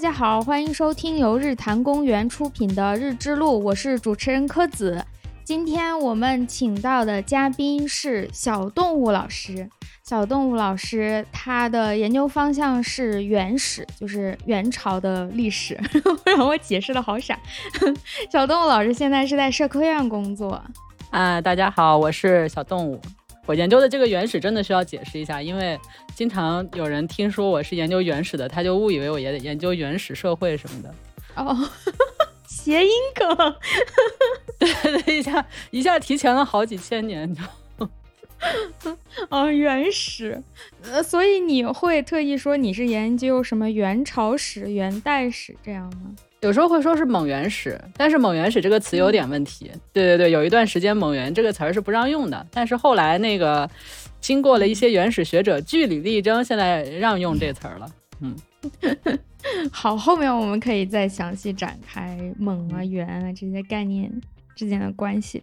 大家好，欢迎收听由日坛公园出品的《日之路》，我是主持人柯子。今天我们请到的嘉宾是小动物老师。小动物老师他的研究方向是原始，就是元朝的历史。让 我解释的好傻。小动物老师现在是在社科院工作。啊，大家好，我是小动物。我研究的这个原始真的需要解释一下，因为经常有人听说我是研究原始的，他就误以为我研研究原始社会什么的。哦，谐音梗，对，一下一下提前了好几千年。哦，原始，呃，所以你会特意说你是研究什么元朝史、元代史这样吗？有时候会说是蒙原始，但是蒙原始这个词有点问题。对对对，有一段时间蒙原这个词儿是不让用的，但是后来那个经过了一些原始学者据理力争，现在让用这词儿了。嗯，好，后面我们可以再详细展开蒙啊、元啊这些概念之间的关系。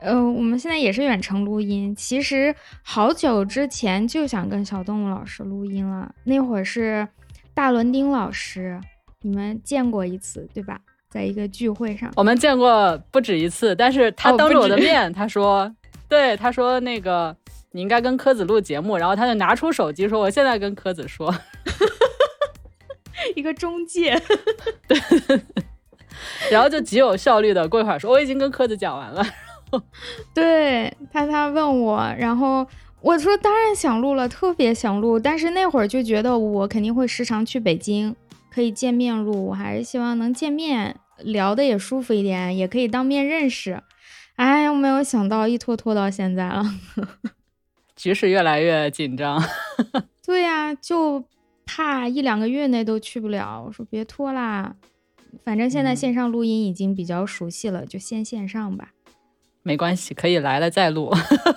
呃，我们现在也是远程录音，其实好久之前就想跟小动物老师录音了，那会儿是大伦丁老师。你们见过一次对吧？在一个聚会上，我们见过不止一次。但是他当着我的面，他说：“对，他说那个你应该跟柯子录节目。”然后他就拿出手机说：“我现在跟柯子说。”一个中介，对，然后就极有效率的过一会儿说：“我已经跟柯子讲完了。”对他，他问我，然后我说：“当然想录了，特别想录。”但是那会儿就觉得我肯定会时常去北京。可以见面录，我还是希望能见面聊的也舒服一点，也可以当面认识。哎，我没有想到一拖拖到现在了，局势越来越紧张。对呀，就怕一两个月内都去不了。我说别拖啦，反正现在线上录音已经比较熟悉了，就先线上吧。没关系，可以来了再录。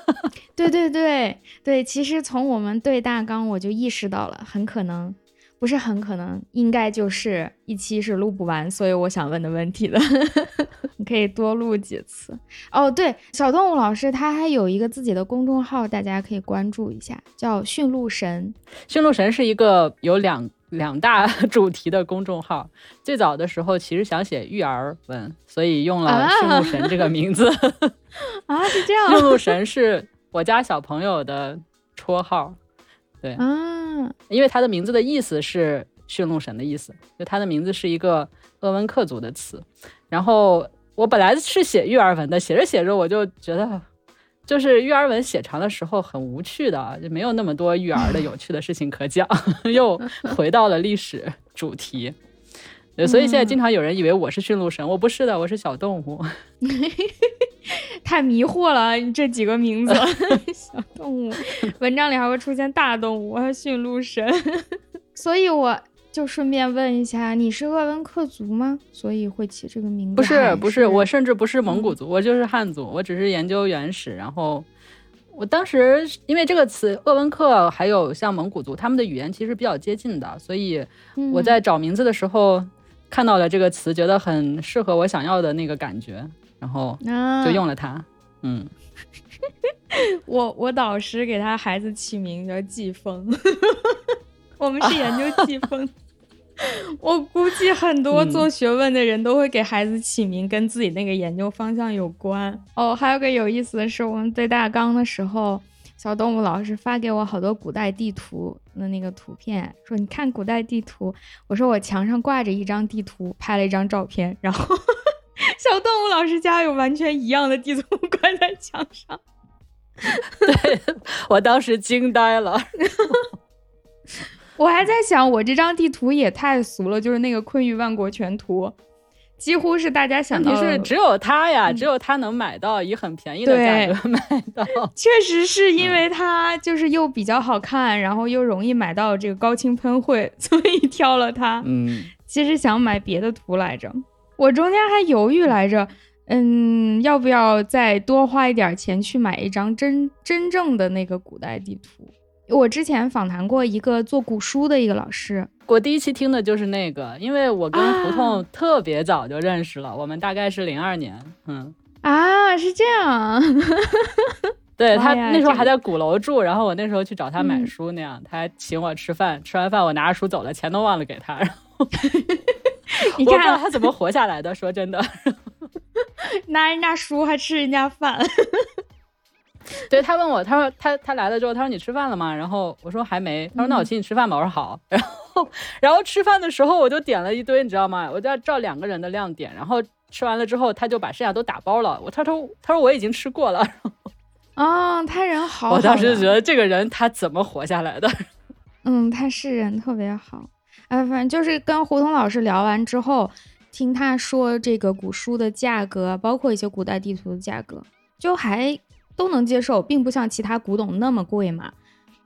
对对对对，其实从我们对大纲我就意识到了，很可能。不是很可能，应该就是一期是录不完，所以我想问的问题了。你可以多录几次哦。对，小动物老师他还有一个自己的公众号，大家可以关注一下，叫“驯鹿神”。驯鹿神是一个有两两大 主题的公众号。最早的时候其实想写育儿文，所以用了“驯鹿神”这个名字。啊，是这样。驯鹿神是我家小朋友的绰号。对啊，因为它的名字的意思是驯鹿神的意思，就它的名字是一个鄂温克族的词。然后我本来是写育儿文的，写着写着我就觉得，就是育儿文写长的时候很无趣的，就没有那么多育儿的有趣的事情可讲，又回到了历史主题。所以现在经常有人以为我是驯鹿神，我不是的，我是小动物。太迷惑了，你这几个名字，小动物，文章里还会出现大动物，还有驯鹿神。所以我就顺便问一下，你是鄂温克族吗？所以会起这个名字？不是，不是，我甚至不是蒙古族，我就是汉族，我只是研究原始。然后我当时因为这个词，鄂温克还有像蒙古族，他们的语言其实比较接近的，所以我在找名字的时候。看到了这个词，觉得很适合我想要的那个感觉，然后就用了它。嗯，我我导师给他孩子起名叫季风，我们是研究季风。我估计很多做学问的人都会给孩子起名跟自己那个研究方向有关。哦，还有个有意思的是，我们对大纲的时候。小动物老师发给我好多古代地图的那个图片，说你看古代地图。我说我墙上挂着一张地图，拍了一张照片。然后 小动物老师家有完全一样的地图 挂在墙上，对 我当时惊呆了。我还在想，我这张地图也太俗了，就是那个《昆玉万国全图》。几乎是大家想到是只有他呀，只有他能买到以很便宜的价格买到。确实是因为它就是又比较好看，然后又容易买到这个高清喷绘，所以挑了它。嗯，其实想买别的图来着，我中间还犹豫来着，嗯，要不要再多花一点钱去买一张真真正的那个古代地图？我之前访谈过一个做古书的一个老师。我第一期听的就是那个，因为我跟胡同特别早就认识了，我们大概是零二年，嗯。啊，是这样，对他那时候还在鼓楼住，然后我那时候去找他买书那样，他还请我吃饭，吃完饭我拿着书走了，钱都忘了给他，然后 你看，他怎么活下来的。说真的，拿人家书还吃人家饭，对他问我，他说他他来了之后，他说你吃饭了吗？然后我说还没。他说那我请你吃饭吧。我说好。然后然后吃饭的时候我就点了一堆，你知道吗？我就要照两个人的量点。然后吃完了之后，他就把剩下都打包了。我他说他说我已经吃过了。哦，他人好好我当时就觉得这个人他怎么活下来的？嗯，他是人特别好。哎，反正就是跟胡同老师聊完之后，听他说这个古书的价格，包括一些古代地图的价格，就还都能接受，并不像其他古董那么贵嘛。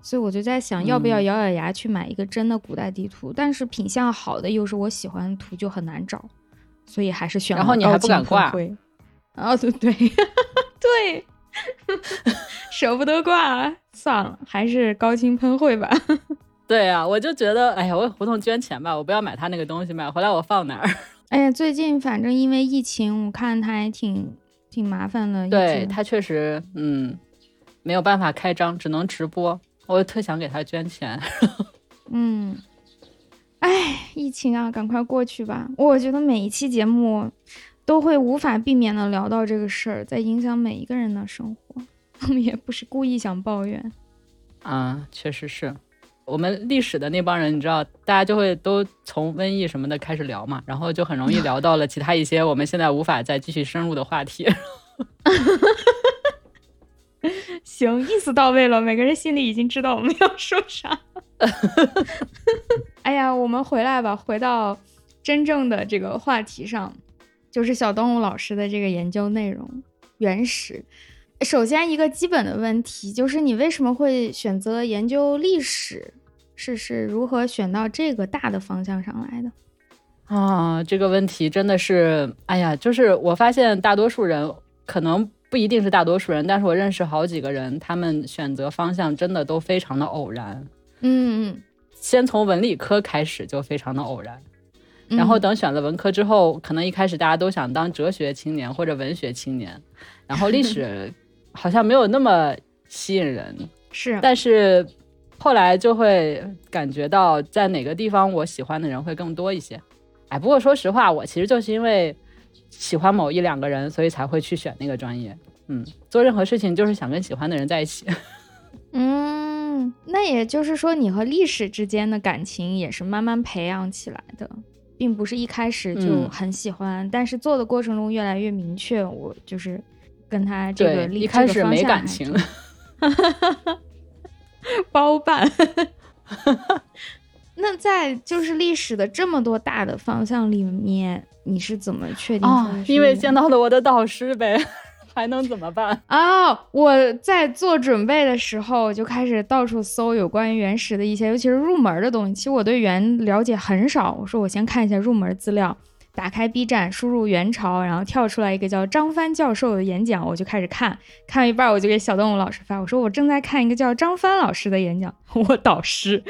所以我就在想，要不要嗯咬咬牙去买一个真的古代地图？但是品相好的又是我喜欢的图，就很难找，所以还是选了然后你还不敢挂喷绘。哦，对对 对，舍不得挂，算了，还是高清喷绘吧。对啊、我就觉得，哎呀，我给胡同捐钱吧，我不要买他那个东西，买回来我放哪儿？哎呀，最近反正因为疫情，我看他还挺挺麻烦的。对他确实，嗯，没有办法开张，只能直播。我特想给他捐钱。嗯，哎，疫情啊，赶快过去吧。我觉得每一期节目都会无法避免的聊到这个事儿，在影响每一个人的生活。我们也不是故意想抱怨。啊，确实是。我们历史的那帮人，你知道，大家就会都从瘟疫什么的开始聊嘛，然后就很容易聊到了其他一些我们现在无法再继续深入的话题。行，意思到位了，每个人心里已经知道我们要说啥。哎呀，我们回来吧，回到真正的这个话题上，就是小动物老师的这个研究内容——原始。首先，一个基本的问题就是，你为什么会选择研究历史？是是如何选到这个大的方向上来的？啊，这个问题真的是，哎呀，就是我发现大多数人可能不一定是大多数人，但是我认识好几个人，他们选择方向真的都非常的偶然。嗯先从文理科开始就非常的偶然，嗯，然后等选了文科之后，可能一开始大家都想当哲学青年或者文学青年，然后历 史好像没有那么吸引人，是但是后来就会感觉到在哪个地方我喜欢的人会更多一些。哎，不过说实话，我其实就是因为喜欢某一两个人，所以才会去选那个专业。嗯，做任何事情就是想跟喜欢的人在一起。嗯，那也就是说，你和历史之间的感情也是慢慢培养起来的，并不是一开始就嗯很喜欢，但是做的过程中越来越明确，我就是跟他这个对，历一开始没感情情，包办。那在就是历史的这么多大的方向里面，你是怎么确定啊因为见到了我的导师呗，还能怎么办？哦，我在做准备的时候就开始到处搜有关于原始的一些，尤其是入门的东西。其实我对原了解很少，我说我先看一下入门资料，打开 B 站，输入元朝，然后跳出来一个叫张帆教授的演讲，我就开始看，看一半我就给小动物老师发，我说我正在看一个叫张帆老师的演讲，我导师。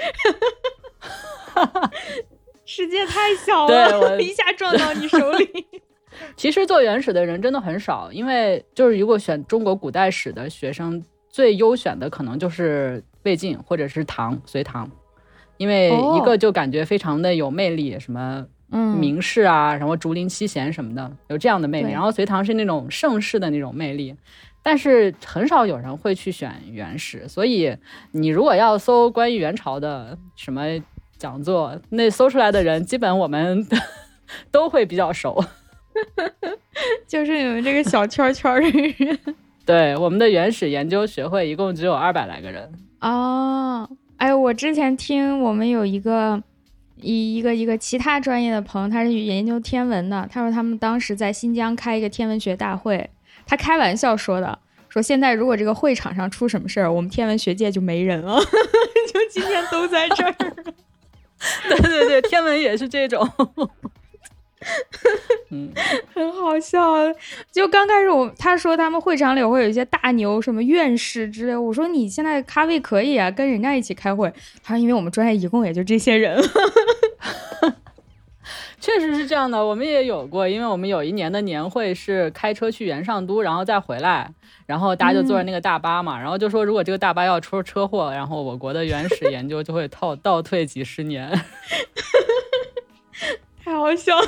世界太小了，我 一下撞到你手里。其实做原始的人真的很少，因为就是如果选中国古代史的学生，最优选的可能就是魏晋或者是唐、隋唐，因为哦一个就感觉非常的有魅力，什么嗯，名士啊，什么竹林七贤什么的，有这样的魅力。然后隋唐是那种盛世的那种魅力，但是很少有人会去选元史，所以你如果要搜关于元朝的什么讲座，那搜出来的人基本我们都会比较熟。就是你们这个小圈圈的人。对，我们的原始研究学会一共只有二百来个人。哦，哎，我之前听我们有一个一一个一个其他专业的朋友，他是研究天文的，他说他们当时在新疆开一个天文学大会，他开玩笑说的，说现在如果这个会场上出什么事儿，我们天文学界就没人了，就今天都在这儿。对对对，天文也是这种。嗯，很好笑。就刚开始我他说他们会场里会有一些大牛，什么院士之类。我说你现在咖位可以啊，跟人家一起开会。他说因为我们专业一共也就这些人。确实是这样的，我们也有过，因为我们有一年的年会是开车去元上都，然后再回来，然后大家就坐着那个大巴嘛，然后就说如果这个大巴要出车祸，然后我国的原始研究就会倒倒退几十年。好笑了，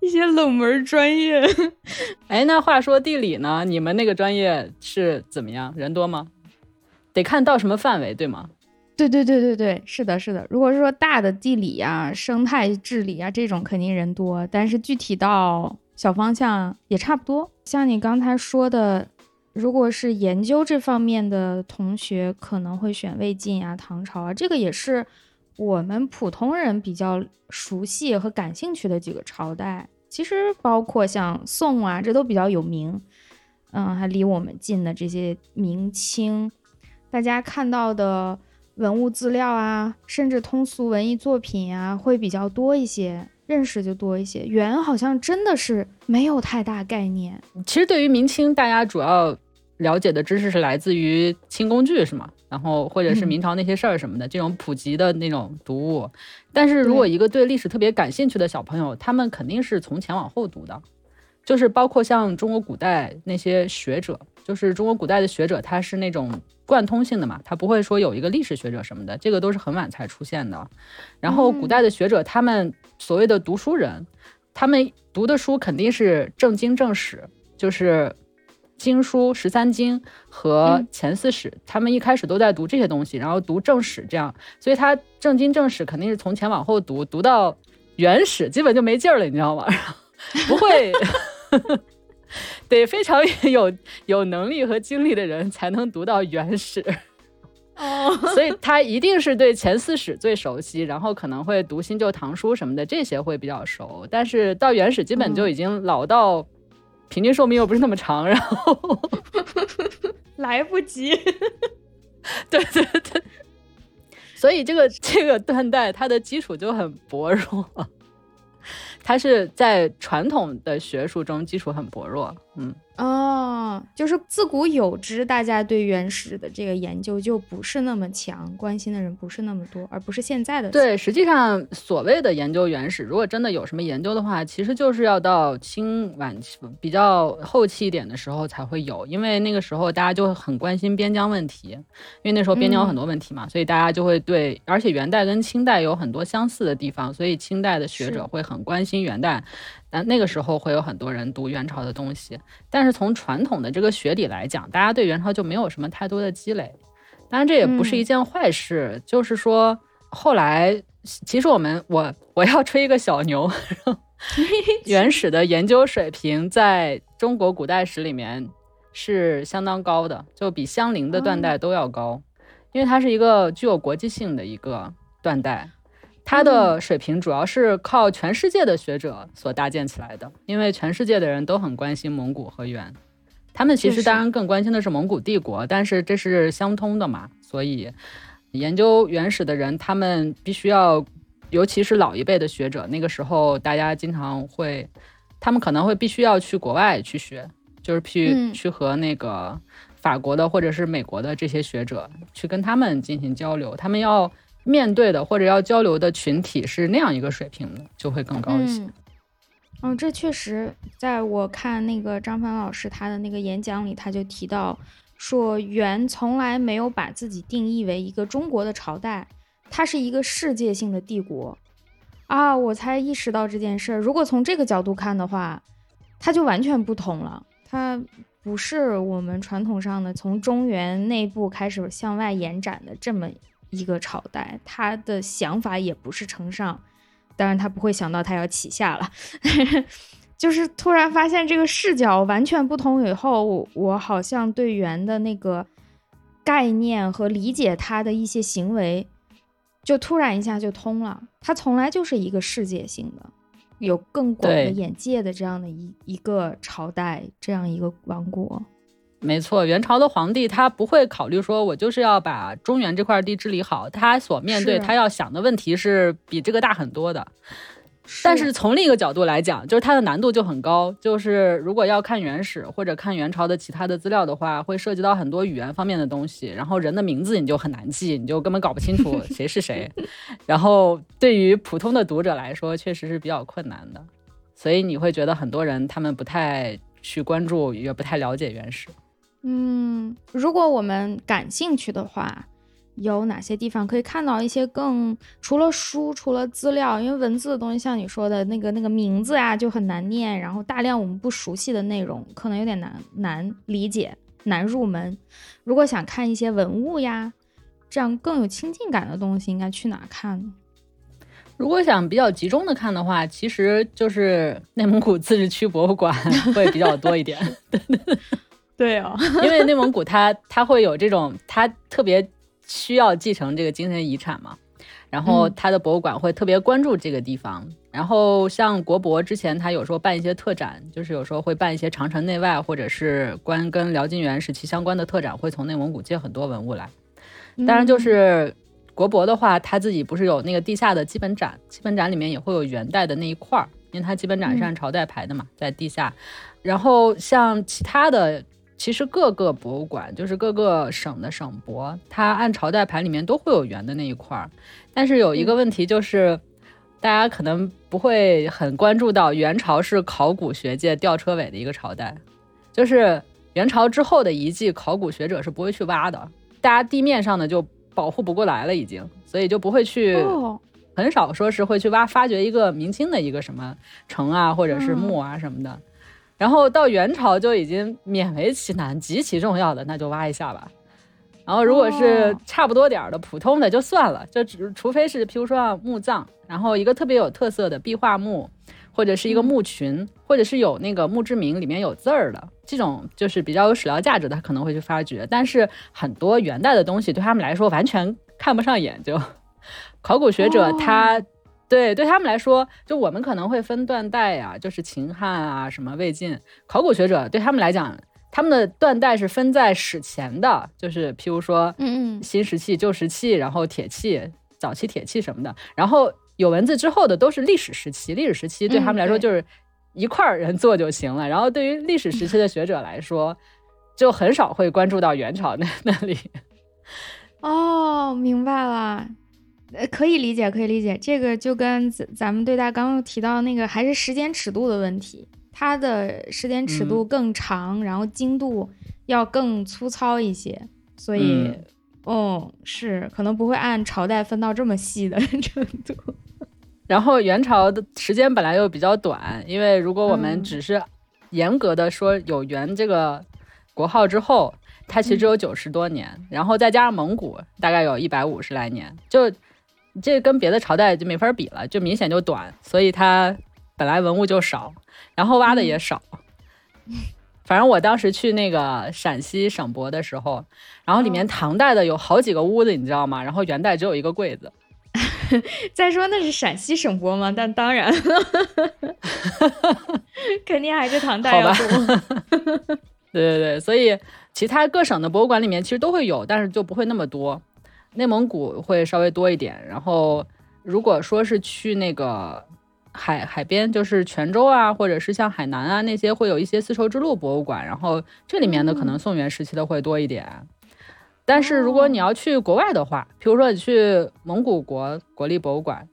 一些冷门专业。哎，那话说地理呢？你们那个专业是怎么样？人多吗？得看到什么范围，对吗？对对对对对，是的，是的。如果是说大的地理啊、生态治理啊这种，肯定人多。但是具体到小方向也差不多。像你刚才说的，如果是研究这方面的同学，可能会选魏晋啊、唐朝啊，这个也是我们普通人比较熟悉和感兴趣的几个朝代。其实包括像宋啊，这都比较有名。嗯，还离我们近的这些明清，大家看到的。文物资料啊，甚至通俗文艺作品啊，会比较多一些，认识就多一些。元好像真的是没有太大概念。其实对于明清，大家主要了解的知识是来自于清宫剧，是吗？然后或者是明朝那些事儿什么的，这种普及的那种读物。但是如果一个对历史特别感兴趣的小朋友，他们肯定是从前往后读的，就是包括像中国古代那些学者，就是中国古代的学者，他是那种。贯通性的嘛，他不会说有一个历史学者什么的，这个都是很晚才出现的。然后古代的学者，他们所谓的读书人，他们读的书肯定是正经正史，就是经书十三经和前四史，他们一开始都在读这些东西，然后读正史这样，所以他正经正史肯定是从前往后读，读到元史基本就没劲儿了，你知道吗？不会。得非常有有能力和精力的人才能读到原始哦，所以他一定是对前四史最熟悉，然后可能会读新旧唐书什么的，这些会比较熟。但是到原始基本就已经老到平均寿命又不是那么长，然后 来不及。对对对，所以这个这个断代它的基础就很薄弱。它是在传统的学术中基础很薄弱，嗯。哦，就是自古有之，大家对原始的这个研究就不是那么强，关心的人不是那么多，而不是现在的。对，实际上所谓的研究原始，如果真的有什么研究的话，其实就是要到清晚期比较后期一点的时候才会有，因为那个时候大家就很关心边疆问题，因为那时候边疆有很多问题嘛，所以大家就会对，而且元代跟清代有很多相似的地方，所以清代的学者会很关心元代。但那个时候会有很多人读元朝的东西，但是从传统的这个学理来讲，大家对元朝就没有什么太多的积累。当然这也不是一件坏事，就是说后来其实我们我我要吹一个小牛，原始的研究水平在中国古代史里面是相当高的，就比相邻的断代都要高，因为它是一个具有国际性的一个断代。它的水平主要是靠全世界的学者所搭建起来的，因为全世界的人都很关心蒙古和元，他们其实当然更关心的是蒙古帝国，但是这是相通的嘛，所以研究原始的人，他们必须要，尤其是老一辈的学者，那个时候大家经常会，他们可能会必须要去国外去学，就是去去和那个法国的或者是美国的这些学者去跟他们进行交流，他们要。面对的或者要交流的群体是那样一个水平的，就会更高一些。嗯，这确实，在我看那个张帆老师他的那个演讲里，他就提到说，元从来没有把自己定义为一个中国的朝代，它是一个世界性的帝国啊！我才意识到这件事儿。如果从这个角度看的话，它就完全不同了。它不是我们传统上的从中原内部开始向外延展的这么。一个朝代，他的想法也不是承上，当然他不会想到他要起下了，就是突然发现这个视角完全不同以后，我我好像对元的那个概念和理解他的一些行为，就突然一下就通了。他从来就是一个世界性的，有更广的眼界的这样的一一个朝代，这样一个王国。没错，元朝的皇帝他不会考虑说，我就是要把中原这块地治理好。他所面对他要想的问题是比这个大很多的。但是从另一个角度来讲，就是它的难度就很高。就是如果要看原始或者看元朝的其他的资料的话，会涉及到很多语言方面的东西，然后人的名字你就很难记，你就根本搞不清楚 谁是谁。然后对于普通的读者来说，确实是比较困难的。所以你会觉得很多人他们不太去关注，也不太了解原始。嗯，如果我们感兴趣的话，有哪些地方可以看到一些更除了书、除了资料，因为文字的东西，像你说的那个那个名字啊就很难念，然后大量我们不熟悉的内容，可能有点难难理解、难入门。如果想看一些文物呀，这样更有亲近感的东西，应该去哪看呢？如果想比较集中的看的话，其实就是内蒙古自治区博物馆 会比较多一点。哦，因为内蒙古它它会有这种，它特别需要继承这个精神遗产嘛，然后它的博物馆会特别关注这个地方。然后像国博之前，它有时候办一些特展，就是有时候会办一些长城内外或者是关跟辽金元时期相关的特展，会从内蒙古借很多文物来。当然就是。国博的话，他自己不是有那个地下的基本展，基本展里面也会有元代的那一块儿，因为它基本展是按朝代排的嘛，在地下。然后像其他的，其实各个博物馆，就是各个省的省博，它按朝代排里面都会有元的那一块儿。但是有一个问题就是，大家可能不会很关注到，元朝是考古学界吊车尾的一个朝代，就是元朝之后的遗迹，考古学者是不会去挖的，大家地面上的就。保护不过来了，已经，所以就不会去，很少说是会去挖发掘一个明清的一个什么城啊，或者是墓啊什么的。然后到元朝就已经勉为其难，极其重要的那就挖一下吧。然后如果是差不多点儿的普通的就算了，就只除非是譬如说墓葬，然后一个特别有特色的壁画墓。或者是一个墓群，或者是有那个墓志铭里面有字儿的这种，就是比较有史料价值的，他可能会去发掘。但是很多元代的东西对他们来说完全看不上眼，就考古学者他对对他们来说，就我们可能会分断代呀，就是秦汉啊什么魏晋。考古学者对他们来讲，他们的断代是分在史前的，就是譬如说，嗯嗯，新石器、旧石器，然后铁器、早期铁器什么的，然后。有文字之后的都是历史时期，历史时期对他们来说就是一块人做就行了。然后对于历史时期的学者来说，就很少会关注到元朝那那里。哦，明白了，呃，可以理解，可以理解。这个就跟咱咱们对待刚刚提到那个还是时间尺度的问题，它的时间尺度更长，然后精度要更粗糙一些，所以，嗯，是可能不会按朝代分到这么细的 程度。然后元朝的时间本来又比较短，因为如果我们只是严格的说有元这个国号之后，它其实只有九十多年，然后再加上蒙古，大概有一百五十来年，就这跟别的朝代就没法比了，就明显就短，所以它本来文物就少，然后挖的也少。反正我当时去那个陕西省博的时候，然后里面唐代的有好几个屋子，你知道吗？然后元代只有一个柜子。再说那是陕西省博吗？但当然，肯定还是唐代要多。对对对，所以其他各省的博物馆里面其实都会有，但是就不会那么多。内蒙古会稍微多一点。然后如果说是去那个海海边，就是泉州啊，或者是像海南啊那些，会有一些丝绸之路博物馆。然后这里面的可能宋元时期的会多一点。但是如果你要去国外的话，比如说你去蒙古国国立博物馆，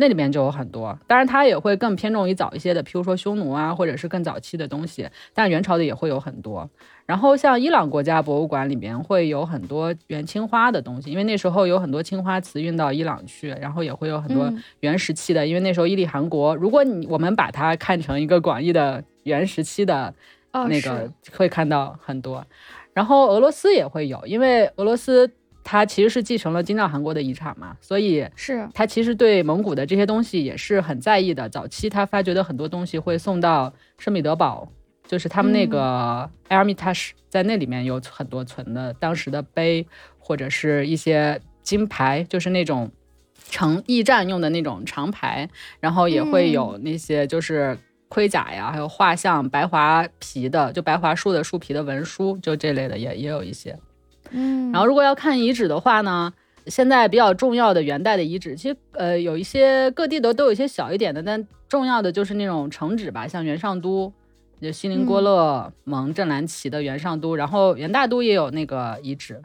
那里面就有很多。当然，它也会更偏重于早一些的，譬如说匈奴啊，或者是更早期的东西。但元朝的也会有很多。然后像伊朗国家博物馆里面会有很多元青花的东西，因为那时候有很多青花瓷运到伊朗去，然后也会有很多元时期的，因为那时候伊利汗国，如果你我们把它看成一个广义的元时期的那个，会看到很多。然后俄罗斯也会有，因为俄罗斯它其实是继承了金帐汗国的遗产嘛，所以是它其实对蒙古的这些东西也是很在意的。早期他发掘的很多东西会送到圣彼得堡，就是他们那个埃尔米塔什，在那里面有很多存的当时的碑或者是一些金牌，就是那种成驿站用的那种长牌，然后也会有那些就是。盔甲呀，还有画像、白桦皮的，就白桦树的树皮的文书，就这类的也也有一些。嗯，然后如果要看遗址的话呢，现在比较重要的元代的遗址，其实呃有一些各地的都有一些小一点的，但重要的就是那种城址吧，像元上都，就锡林郭勒盟镇蓝旗的元上都，然后元大都也有那个遗址。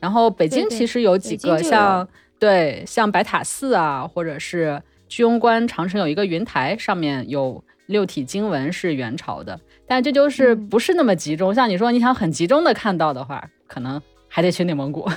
然后北京其实有几个像对像白塔寺啊，或者是居庸关长城有一个云台，上面有。六体经文是元朝的，但这就是不是那么集中。像你说，你想很集中的看到的话，可能还得去内蒙古。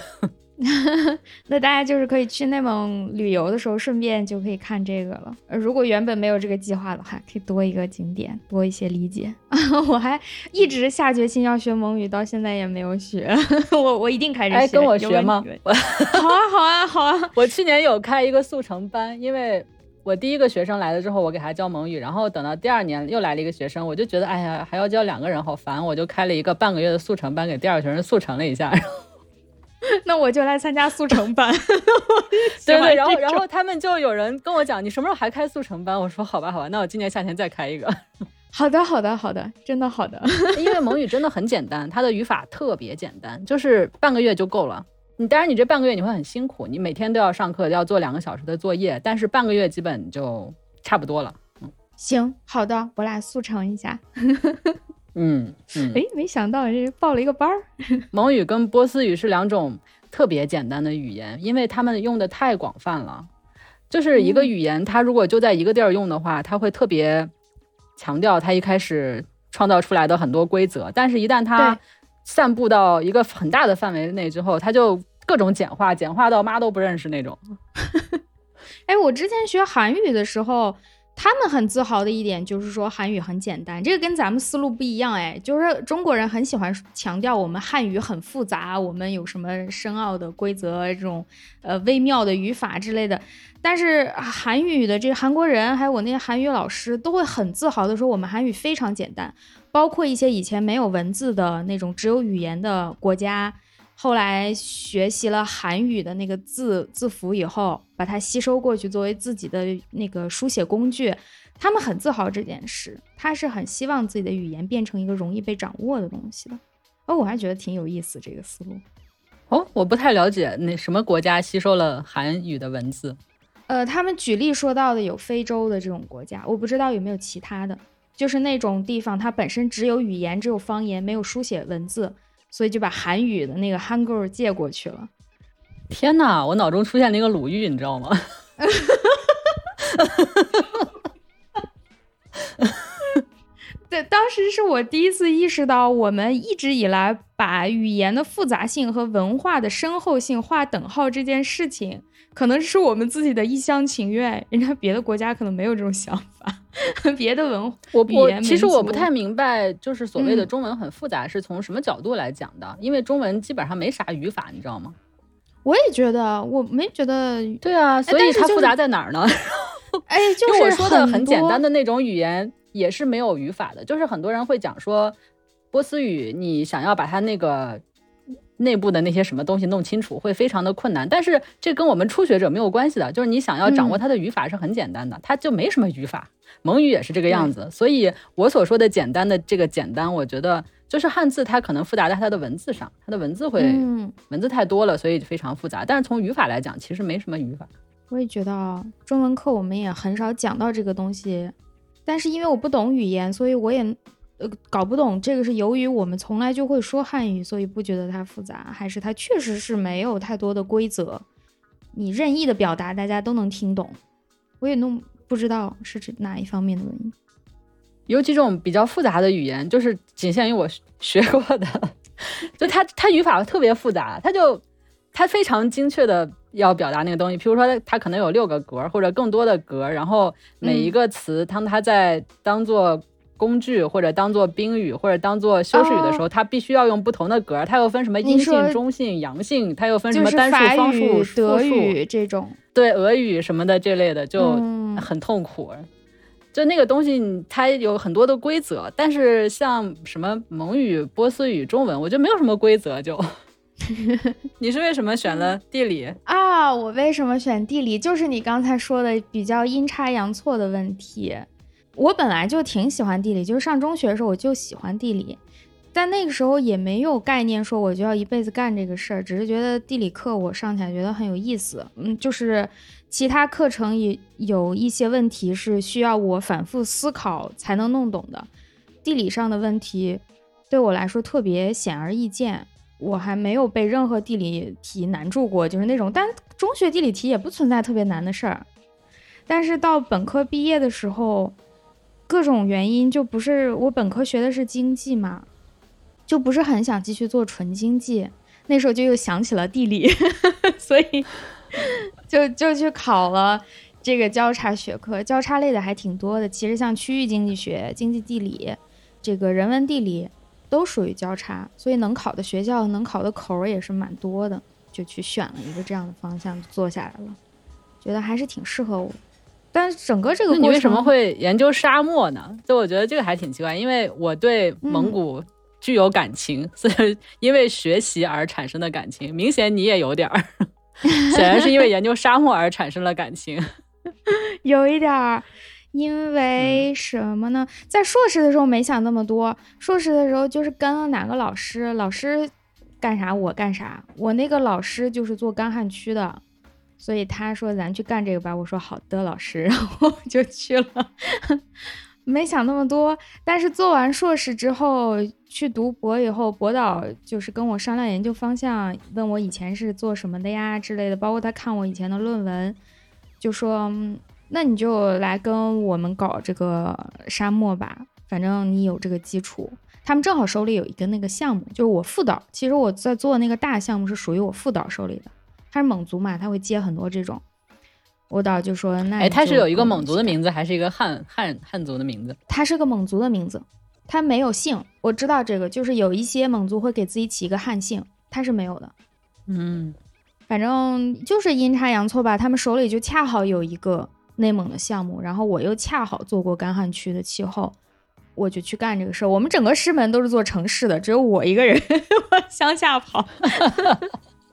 那大家就是可以去内蒙旅游的时候，顺便就可以看这个了。呃如果原本没有这个计划的话，可以多一个景点，多一些理解。我还一直下决心要学蒙语，到现在也没有学。我我一定开始学。哎，跟我学吗？好啊，好啊，好啊。我去年有开一个速成班，因为我第一个学生来了之后，我给他教蒙语，然后等到第二年又来了一个学生，我就觉得哎呀，还要教两个人，好烦，我就开了一个半个月的速成班，给第二个学生速成了一下。那我就来参加速成班。对对，然后然后他们就有人跟我讲，你什么时候还开速成班？我说好吧好吧，那我今年夏天再开一个。好的，好的，好的，真的好的。因为蒙语真的很简单，它的语法特别简单，就是半个月就够了。你当然你这半个月你会很辛苦，你每天都要上课，要做两个小时的作业，但是半个月基本就差不多了。行，好的，我俩速成一下。嗯嗯，哎，没想到这报了一个班儿。蒙语跟波斯语是两种特别简单的语言，因为他们用的太广泛了。就是一个语言，它如果就在一个地儿用的话，它会特别强调它一开始创造出来的很多规则，但是一旦它散布到一个很大的范围内之后，它就各种简化，简化到妈都不认识那种。哎，我之前学韩语的时候，他们很自豪的一点就是说韩语很简单，这个跟咱们思路不一样。哎，就是中国人很喜欢强调我们汉语很复杂，我们有什么深奥的规则，这种呃微妙的语法之类的。但是韩语的这韩国人，还有我那些韩语老师，都会很自豪的说，我们韩语非常简单，包括一些以前没有文字的那种只有语言的国家。后来学习了韩语的那个字字符以后，把它吸收过去作为自己的那个书写工具，他们很自豪这件事，他是很希望自己的语言变成一个容易被掌握的东西的。哦，我还觉得挺有意思这个思路。哦，我不太了解那什么国家吸收了韩语的文字。呃，他们举例说到的有非洲的这种国家，我不知道有没有其他的，就是那种地方它本身只有语言，只有方言，没有书写文字，所以就把韩语的那个 Hangul 借过去了。天呐，我脑中出现了一个鲁豫，你知道吗？对，当时是我第一次意识到，我们一直以来把语言的复杂性和文化的深厚性划等号这件事情，可能是我们自己的一厢情愿，人家别的国家可能没有这种想法，别的文我其实我不太明白，就是所谓的嗯中文很复杂是从什么角度来讲的？因为中文基本上没啥语法，你知道吗？我也觉得，我没觉得，对啊，所以它复杂在哪儿呢？哎，就是我说的很简单，的那种语言也是没有语法的，就是很多人会讲说波斯语，你想要把它那个内部的那些什么东西弄清楚，会非常的困难。但是这跟我们初学者没有关系的，就是你想要掌握嗯它的语法是很简单的，它就没什么语法。蒙语也是这个样子，所以我所说的简单的这个简单，我觉得就是汉字它可能复杂在它的文字上，它的文字会、嗯，文字太多了，所以非常复杂。但是从语法来讲，其实没什么语法。我也觉得啊，中文课我们也很少讲到这个东西，但是因为我不懂语言，所以我也呃搞不懂这个是由于我们从来就会说汉语，所以不觉得它复杂，还是它确实是没有太多的规则，你任意的表达大家都能听懂。我也弄不知道是指哪一方面的原因。有几种比较复杂的语言，就是仅限于我学 过的，就它它语法特别复杂，它就它非常精确的要表达那个东西。譬如说，它可能有六个格或者更多的格，然后每一个词，当它在当做工具或者当做宾语或者当做修饰语的时候，它必须要用不同的格。它又分什么阴性、中性、阳性，它又分什么单数、法方数、德数语这种，对俄语什么的这类的，就嗯很痛苦。就那个东西，它有很多的规则，但是像什么蒙语、波斯语、中文，我觉得没有什么规则。就 你是为什么选了地理？啊，我为什么选地理？就是你刚才说的比较阴差阳错的问题。我本来就挺喜欢地理，就是上中学的时候我就喜欢地理，但那个时候也没有概念说我就要一辈子干这个事儿，只是觉得地理课我上起来觉得很有意思。嗯，就是其他课程也有一些问题是需要我反复思考才能弄懂的，地理上的问题对我来说特别显而易见。我还没有被任何地理题难住过，就是那种，但中学地理题也不存在特别难的事儿。但是到本科毕业的时候，各种原因就不是我本科学的是经济嘛，就不是很想继续做纯经济。那时候就又想起了地理，所以就就去考了这个交叉学科。交叉类的还挺多的，其实像区域经济学、经济地理、这个人文地理都属于交叉，所以能考的学校、能考的口儿也是蛮多的，就去选了一个这样的方向，做下来了，觉得还是挺适合我。但是整个这个你为什么会研究沙漠呢？就我觉得这个还挺奇怪，因为我对蒙古具有感情，所以因为学习而产生的感情，明显你也有点儿，显然是因为研究沙漠而产生了感情，有一点儿，因为什么呢？在硕士的时候没想那么多，硕士的时候就是跟了哪个老师，老师干啥我干啥，我那个老师就是做干旱区的。所以他说咱去干这个吧，我说好的，老师，然后就去了，没想那么多。但是做完硕士之后去读博以后，博导就是跟我商量研究方向，问我以前是做什么的呀之类的，包括他看我以前的论文，就说那你就来跟我们搞这个沙漠吧，反正你有这个基础。他们正好手里有一个那个项目，就是我副导，其实我在做那个大项目是属于我副导手里的。他是蒙族嘛，他会接很多这种。我导就说：“那哎，他是有一个蒙族的名字，还是一个汉汉汉族的名字？他是个蒙族的名字，他没有姓。我知道这个，就是有一些蒙族会给自己起一个汉姓，他是没有的。嗯，反正就是阴差阳错吧，他们手里就恰好有一个内蒙的项目，然后我又恰好做过干旱区的气候，我就去干这个事儿。我们整个师门都是做城市的，只有我一个人 往乡下跑。”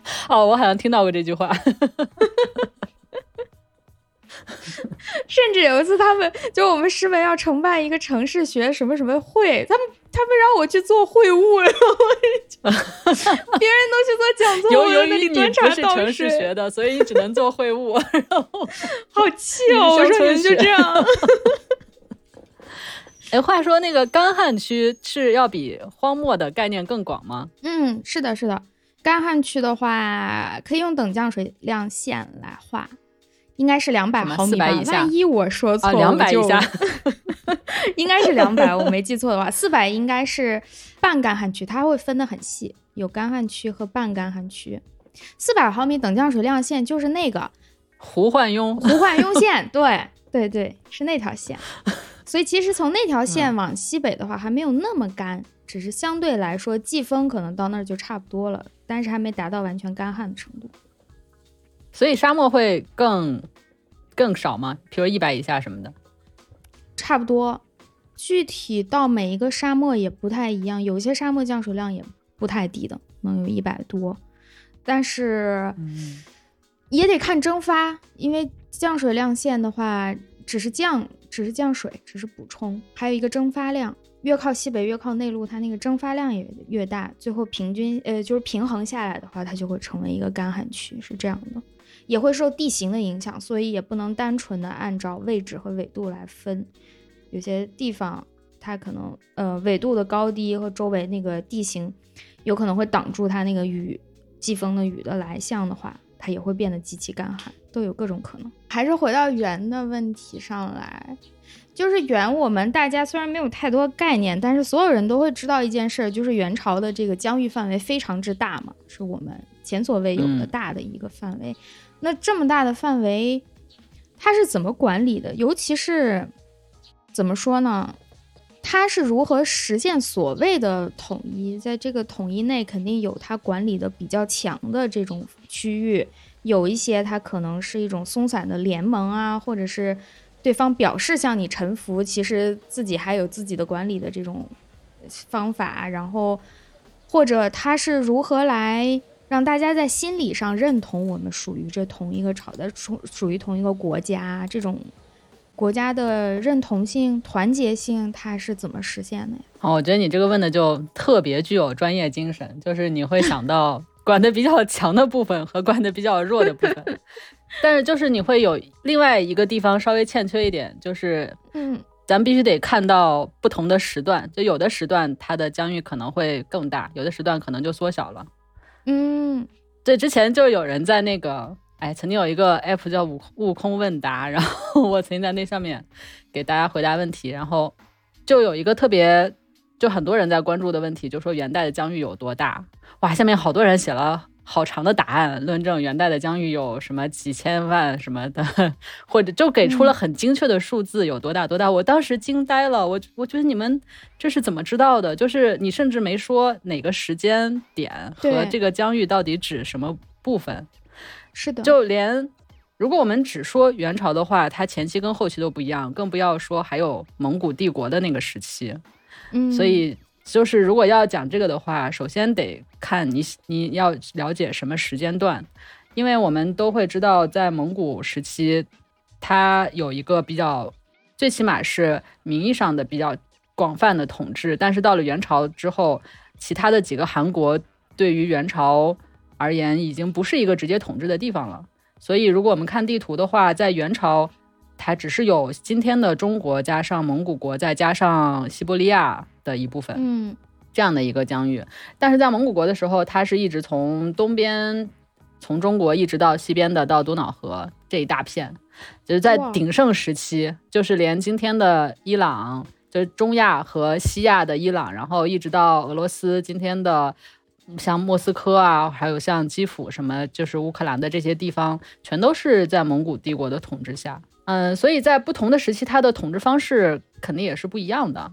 哦，我好像听到过这句话。甚至有一次，他们就我们师门要承办一个城市学什么什么会，他们他们让我去做会务，然后别人都去做讲座，由由于你不是城市学的，所以你只能做会务。然后好气哦！我说你们就这样。哎，话说那个干旱区是要比荒漠的概念更广吗？嗯，是的，是的。干旱区的话，可以用等降水量线来画，应该是两百毫米吧？万一我说错，两百以下，应该是两百，我没记错的话，四百应该是半干旱区，它会分得很细，有干旱区和半干旱区。四百毫米等降水量线就是那个胡焕庸，胡焕庸线，对对对，是那条线。所以其实从那条线往西北的话，还没有那么干。只是相对来说，季风可能到那儿就差不多了，但是还没达到完全干旱的程度。所以沙漠会更更少吗？比如一百以下什么的？差不多。具体到每一个沙漠也不太一样，有些沙漠降水量也不太低的，能有一百多。但是也得看蒸发，因为降水量线的话，只是降，只是降水，只是补充，还有一个蒸发量。越靠西北，越靠内陆，它那个蒸发量也越大，最后平均呃就是平衡下来的话，它就会成为一个干旱区，是这样的，也会受地形的影响，所以也不能单纯的按照位置和纬度来分，有些地方它可能呃纬度的高低和周围那个地形有可能会挡住它那个雨季风的雨的来向的话，它也会变得极其干旱，都有各种可能。还是回到圆的问题上来。就是元，我们大家虽然没有太多概念，但是所有人都会知道一件事，就是元朝的这个疆域范围非常之大嘛，是我们前所未有的大的一个范围。那这么大的范围，它是怎么管理的？尤其是怎么说呢？它是如何实现所谓的统一？在这个统一内，肯定有它管理的比较强的这种区域，有一些它可能是一种松散的联盟啊，或者是。对方表示向你臣服，其实自己还有自己的管理的这种方法，然后或者他是如何来让大家在心理上认同我们属于这同一个朝的，属属于同一个国家，这种国家的认同性、团结性，它是怎么实现的呀？哦，我觉得你这个问的就特别具有专业精神，就是你会想到管的比较强的部分和管的比较弱的部分。但是就是你会有另外一个地方稍微欠缺一点，就是嗯，咱必须得看到不同的时段，就有的时段它的疆域可能会更大，有的时段可能就缩小了。嗯，对，之前就有人在那个，哎，曾经有一个 app 叫悟悟空问答，然后我曾经在那上面给大家回答问题，然后就有一个特别就很多人在关注的问题，就说元代的疆域有多大？哇，下面好多人写了好长的答案，论证元代的疆域有什么几千万什么的，或者就给出了很精确的数字，有多大多大。我当时惊呆了，我我觉得你们这是怎么知道的？就是你甚至没说哪个时间点和这个疆域到底指什么部分。是的，就连如果我们只说元朝的话，它前期跟后期都不一样，更不要说还有蒙古帝国的那个时期。嗯，所以就是如果要讲这个的话，首先得看你你要了解什么时间段，因为我们都会知道，在蒙古时期，它有一个比较，最起码是名义上的比较广泛的统治，但是到了元朝之后，其他的几个汗国对于元朝而言，已经不是一个直接统治的地方了。所以，如果我们看地图的话，在元朝。它只是有今天的中国加上蒙古国，再加上西伯利亚的一部分，嗯，这样的一个疆域。但是在蒙古国的时候，它是一直从东边，从中国一直到西边的到多瑙河这一大片，就是在鼎盛时期，就是连今天的伊朗，就是中亚和西亚的伊朗，然后一直到俄罗斯今天的像莫斯科啊，还有像基辅什么，就是乌克兰的这些地方，全都是在蒙古帝国的统治下。嗯，所以在不同的时期，他的统治方式肯定也是不一样的。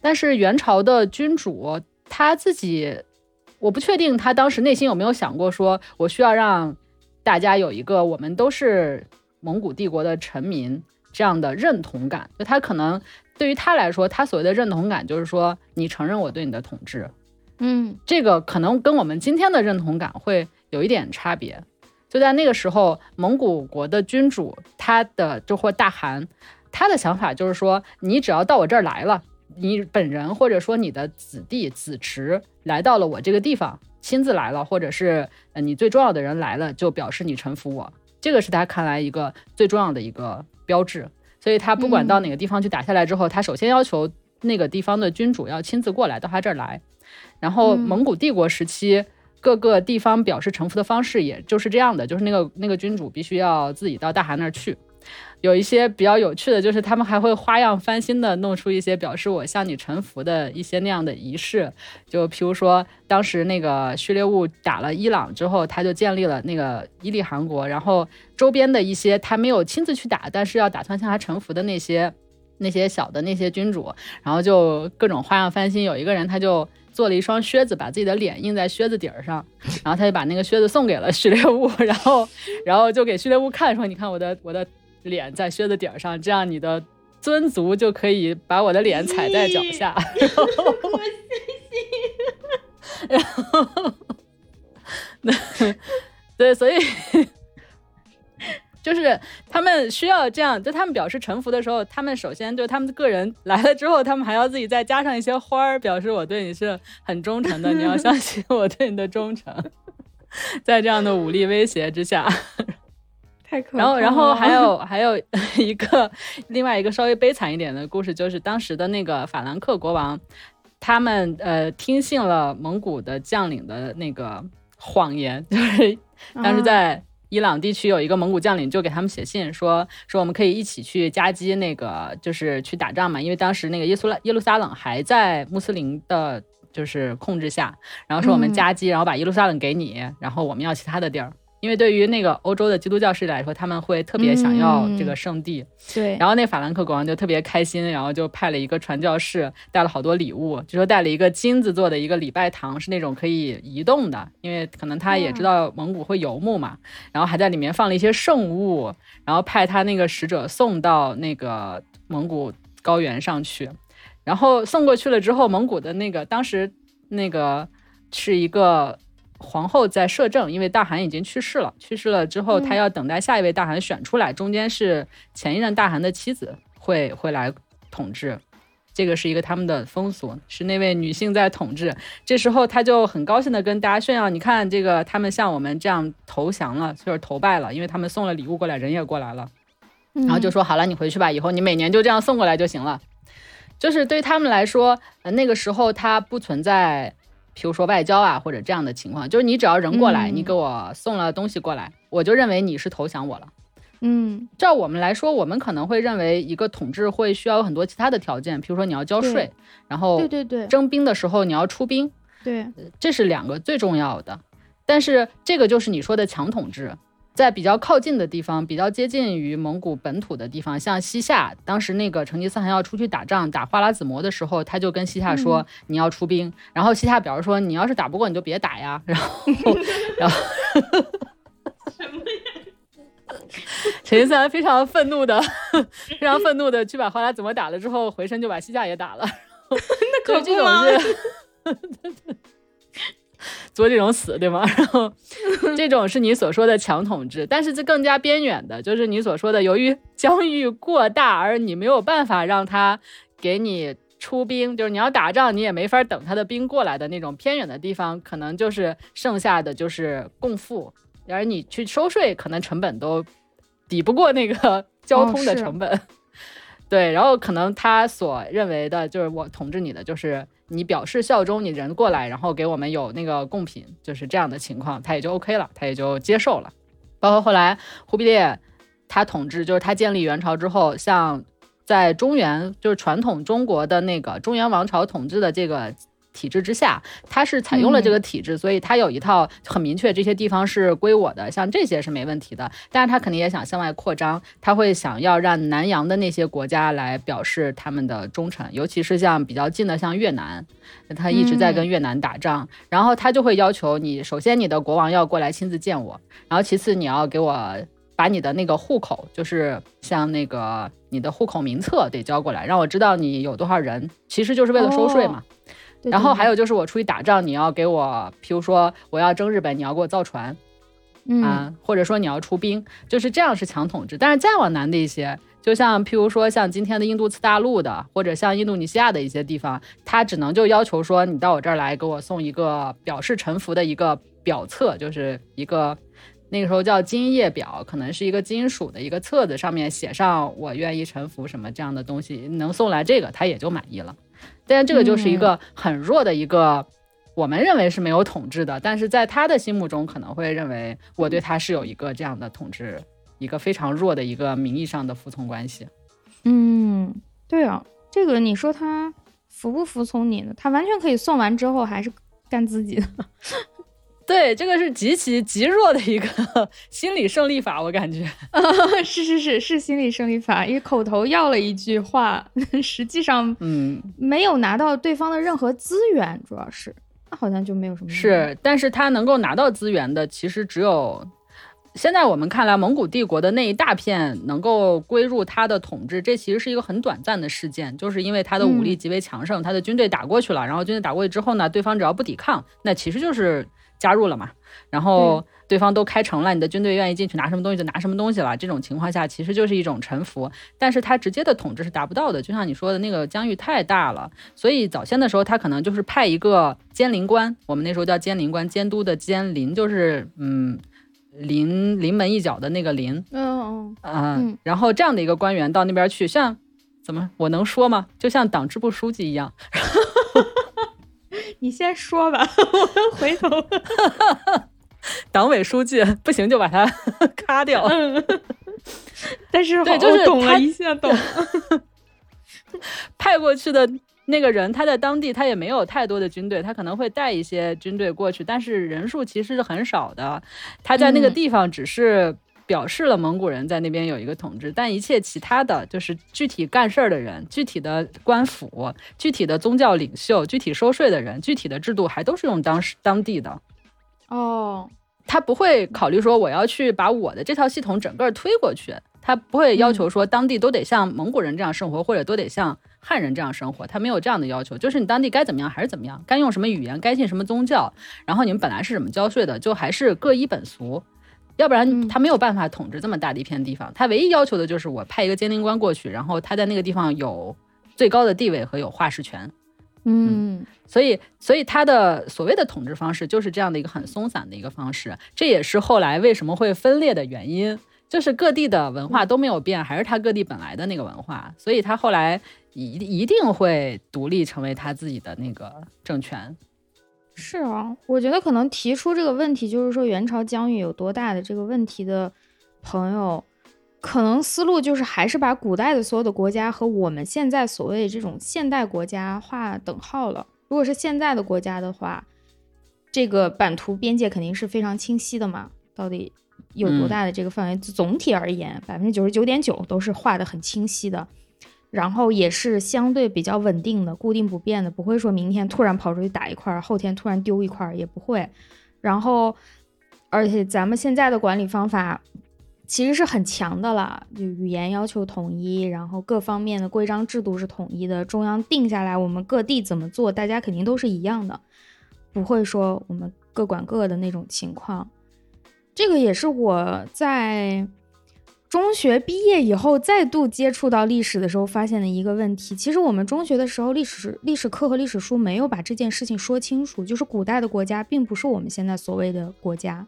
但是元朝的君主他自己，我不确定他当时内心有没有想过，说我需要让大家有一个我们都是蒙古帝国的臣民这样的认同感。就他可能对于他来说，他所谓的认同感就是说，你承认我对你的统治。嗯，这个可能跟我们今天的认同感会有一点差别。就在那个时候，蒙古国的君主，他的就或大汗，他的想法就是说，你只要到我这儿来了，你本人或者说你的子弟子侄来到了我这个地方，亲自来了，或者是呃你最重要的人来了，就表示你臣服我。这个是他看来一个最重要的一个标志。所以他不管到哪个地方去打下来之后，他首先要求那个地方的君主要亲自过来到他这儿来。然后蒙古帝国时期。各个地方表示臣服的方式也就是这样的，就是那个那个君主必须要自己到大汗那儿去。有一些比较有趣的，就是他们还会花样翻新的弄出一些表示我向你臣服的一些那样的仪式。就譬如说，当时那个序列兀打了伊朗之后，他就建立了那个伊利汗国，然后周边的一些他没有亲自去打，但是要打算向他臣服的那些那些小的那些君主，然后就各种花样翻新。有一个人他就。做了一双靴子，把自己的脸印在靴子底儿上，然后他就把那个靴子送给了序列物，然后，然后就给序列物看，说：“你看我的我的脸在靴子底儿上，这样你的尊族就可以把我的脸踩在脚下。”我然后 那对，所以。就是他们需要这样，就他们表示臣服的时候，他们首先就他们个人来了之后，他们还要自己再加上一些花儿，表示我对你是很忠诚的，你要相信我对你的忠诚。在这样的武力威胁之下，太可然后，然后还有还有一个另外一个稍微悲惨一点的故事，就是当时的那个法兰克国王，他们呃听信了蒙古的将领的那个谎言，就是当时在。伊朗地区有一个蒙古将领，就给他们写信说说我们可以一起去夹击那个，就是去打仗嘛。因为当时那个耶苏拉耶路撒冷还在穆斯林的，就是控制下，然后说我们夹击，然后把耶路撒冷给你，然后我们要其他的地儿。因为对于那个欧洲的基督教势力来说，他们会特别想要这个圣地。对。然后那法兰克国王就特别开心，然后就派了一个传教士，带了好多礼物，就说带了一个金子做的一个礼拜堂，是那种可以移动的，因为可能他也知道蒙古会游牧嘛。然后还在里面放了一些圣物，然后派他那个使者送到那个蒙古高原上去。然后送过去了之后，蒙古的那个当时那个是一个。皇后在摄政，因为大汗已经去世了。去世了之后，他要等待下一位大汗选出来，中间是前一任大汗的妻子会会来统治。这个是一个他们的风俗，是那位女性在统治。这时候他就很高兴的跟大家炫耀：“你看，这个他们像我们这样投降了，就是投拜了，因为他们送了礼物过来，人也过来了。”然后就说：“好了，你回去吧，以后你每年就这样送过来就行了。”就是对他们来说，呃，那个时候他不存在。比如说外交啊，或者这样的情况，就是你只要人过来，你给我送了东西过来，我就认为你是投降我了。嗯，照我们来说，我们可能会认为一个统治会需要有很多其他的条件，比如说你要交税，然后对对对征兵的时候你要出兵，对，这是两个最重要的。但是这个就是你说的强统治，在比较靠近的地方，比较接近于蒙古本土的地方，像西夏，当时那个成吉思汗要出去打仗，打花剌子模的时候，他就跟西夏说、你要出兵，然后西夏表示说你要是打不过你就别打呀，然后然后成吉思汗非常愤怒的，非常愤怒的去把花剌子模打了之后，回身就把西夏也打了。那可这不吗种是 作这种死，对吗？然后 这种是你所说的强统治，但是这更加边远的，就是你所说的，由于疆域过大，而你没有办法让他给你出兵，就是你要打仗，你也没法等他的兵过来的那种偏远的地方，可能就是剩下的就是共富，而你去收税，可能成本都抵不过那个交通的成本。对，然后可能他所认为的就是我统治你的，就是你表示效忠，你人过来，然后给我们有那个贡品，就是这样的情况，他也就 OK 了，他也就接受了。包括后来忽必烈他统治，就是他建立元朝之后，像在中原就是传统中国的那个中原王朝统治的这个体制之下，他是采用了这个体制，所以他有一套很明确，这些地方是归我的，像这些是没问题的。但是他肯定也想向外扩张，他会想要让南洋的那些国家来表示他们的忠诚，尤其是像比较近的像越南，他一直在跟越南打仗，然后他就会要求你，首先你的国王要过来亲自见我，然后其次你要给我把你的那个户口，就是像那个你的户口名册得交过来，让我知道你有多少人，其实就是为了收税嘛。对然后还有就是我出去打仗，你要给我，譬如说我要征日本，你要给我造船嗯啊，或者说你要出兵，就是这样是强统治。但是再往南的一些，就像譬如说像今天的印度次大陆的，或者像印度尼西亚的一些地方，他只能就要求说你到我这儿来给我送一个表示臣服的一个表册，就是一个。那个时候叫金叶表，可能是一个金属的一个册子，上面写上我愿意臣服什么这样的东西，能送来这个他也就满意了。但是这个就是一个很弱的一个，我们认为是没有统治的，但是在他的心目中可能会认为我对他是有一个这样的统治，一个非常弱的一个名义上的服从关系。嗯，对啊，这个你说他服不服从你呢？他完全可以送完之后还是干自己的。对，这个是极其极弱的一个 心理胜利法，我感觉。是是是是心理胜利法，因为口头要了一句话，实际上嗯，没有拿到对方的任何资源，主要是那好像就没有什么是，但是他能够拿到资源的，其实只有现在我们看来，蒙古帝国的那一大片能够归入他的统治，这其实是一个很短暂的事件，就是因为他的武力极为强盛，他的军队打过去了，然后军队打过去之后呢，对方只要不抵抗，那其实就是加入了嘛，然后对方都开城了，你的军队愿意进去拿什么东西就拿什么东西了，这种情况下其实就是一种臣服，但是他直接的统治是达不到的，就像你说的那个疆域太大了，所以早先的时候他可能就是派一个监临官，我们那时候叫监临官，监督的监临就是嗯。临临门一脚的那个临，嗯嗯啊、嗯然后这样的一个官员到那边去，像怎么我能说吗？就像党支部书记一样，你先说吧，我们回头。党委书记不行就把他 咔掉。嗯，但是对就是懂了，一下懂了。派过去的那个人，他在当地他也没有太多的军队，他可能会带一些军队过去，但是人数其实是很少的。他在那个嗯地方只是表示了蒙古人在那边有一个统治，但一切其他的就是具体干事儿的人、具体的官府、具体的宗教领袖、具体收税的人、具体的制度，还都是用当时当地的。哦，他不会考虑说我要去把我的这套系统整个推过去，他不会要求说当地都得像蒙古人这样生活，或者都得像汉人这样生活，他没有这样的要求，就是你当地该怎么样还是怎么样，该用什么语言，该信什么宗教，然后你们本来是怎么交税的，就还是各依本俗。要不然嗯他没有办法统治这么大的一片地方，他唯一要求的就是我派一个监临官过去，然后他在那个地方有最高的地位和有话事权。嗯所以，所以他的所谓的统治方式就是这样的一个很松散的一个方式，这也是后来为什么会分裂的原因，就是各地的文化都没有变，还是他各地本来的那个文化，所以他后来一一定会独立成为他自己的那个政权。是啊，我觉得可能提出这个问题，就是说元朝疆域有多大的这个问题的朋友，可能思路就是还是把古代的所有的国家和我们现在所谓这种现代国家划等号了。如果是现在的国家的话，这个版图边界肯定是非常清晰的嘛，到底有多大的这个范围？总体而言，百分之九十九点九都是画的很清晰的，然后也是相对比较稳定的、固定不变的，不会说明天突然跑出去打一块，后天突然丢一块，也不会。然后，而且咱们现在的管理方法。其实是很强的了，就语言要求统一，然后各方面的规章制度是统一的，中央定下来，我们各地怎么做，大家肯定都是一样的，不会说我们各管各的那种情况。这个也是我在中学毕业以后再度接触到历史的时候发现的一个问题。其实我们中学的时候，历史历史课和历史书没有把这件事情说清楚，就是古代的国家并不是我们现在所谓的国家。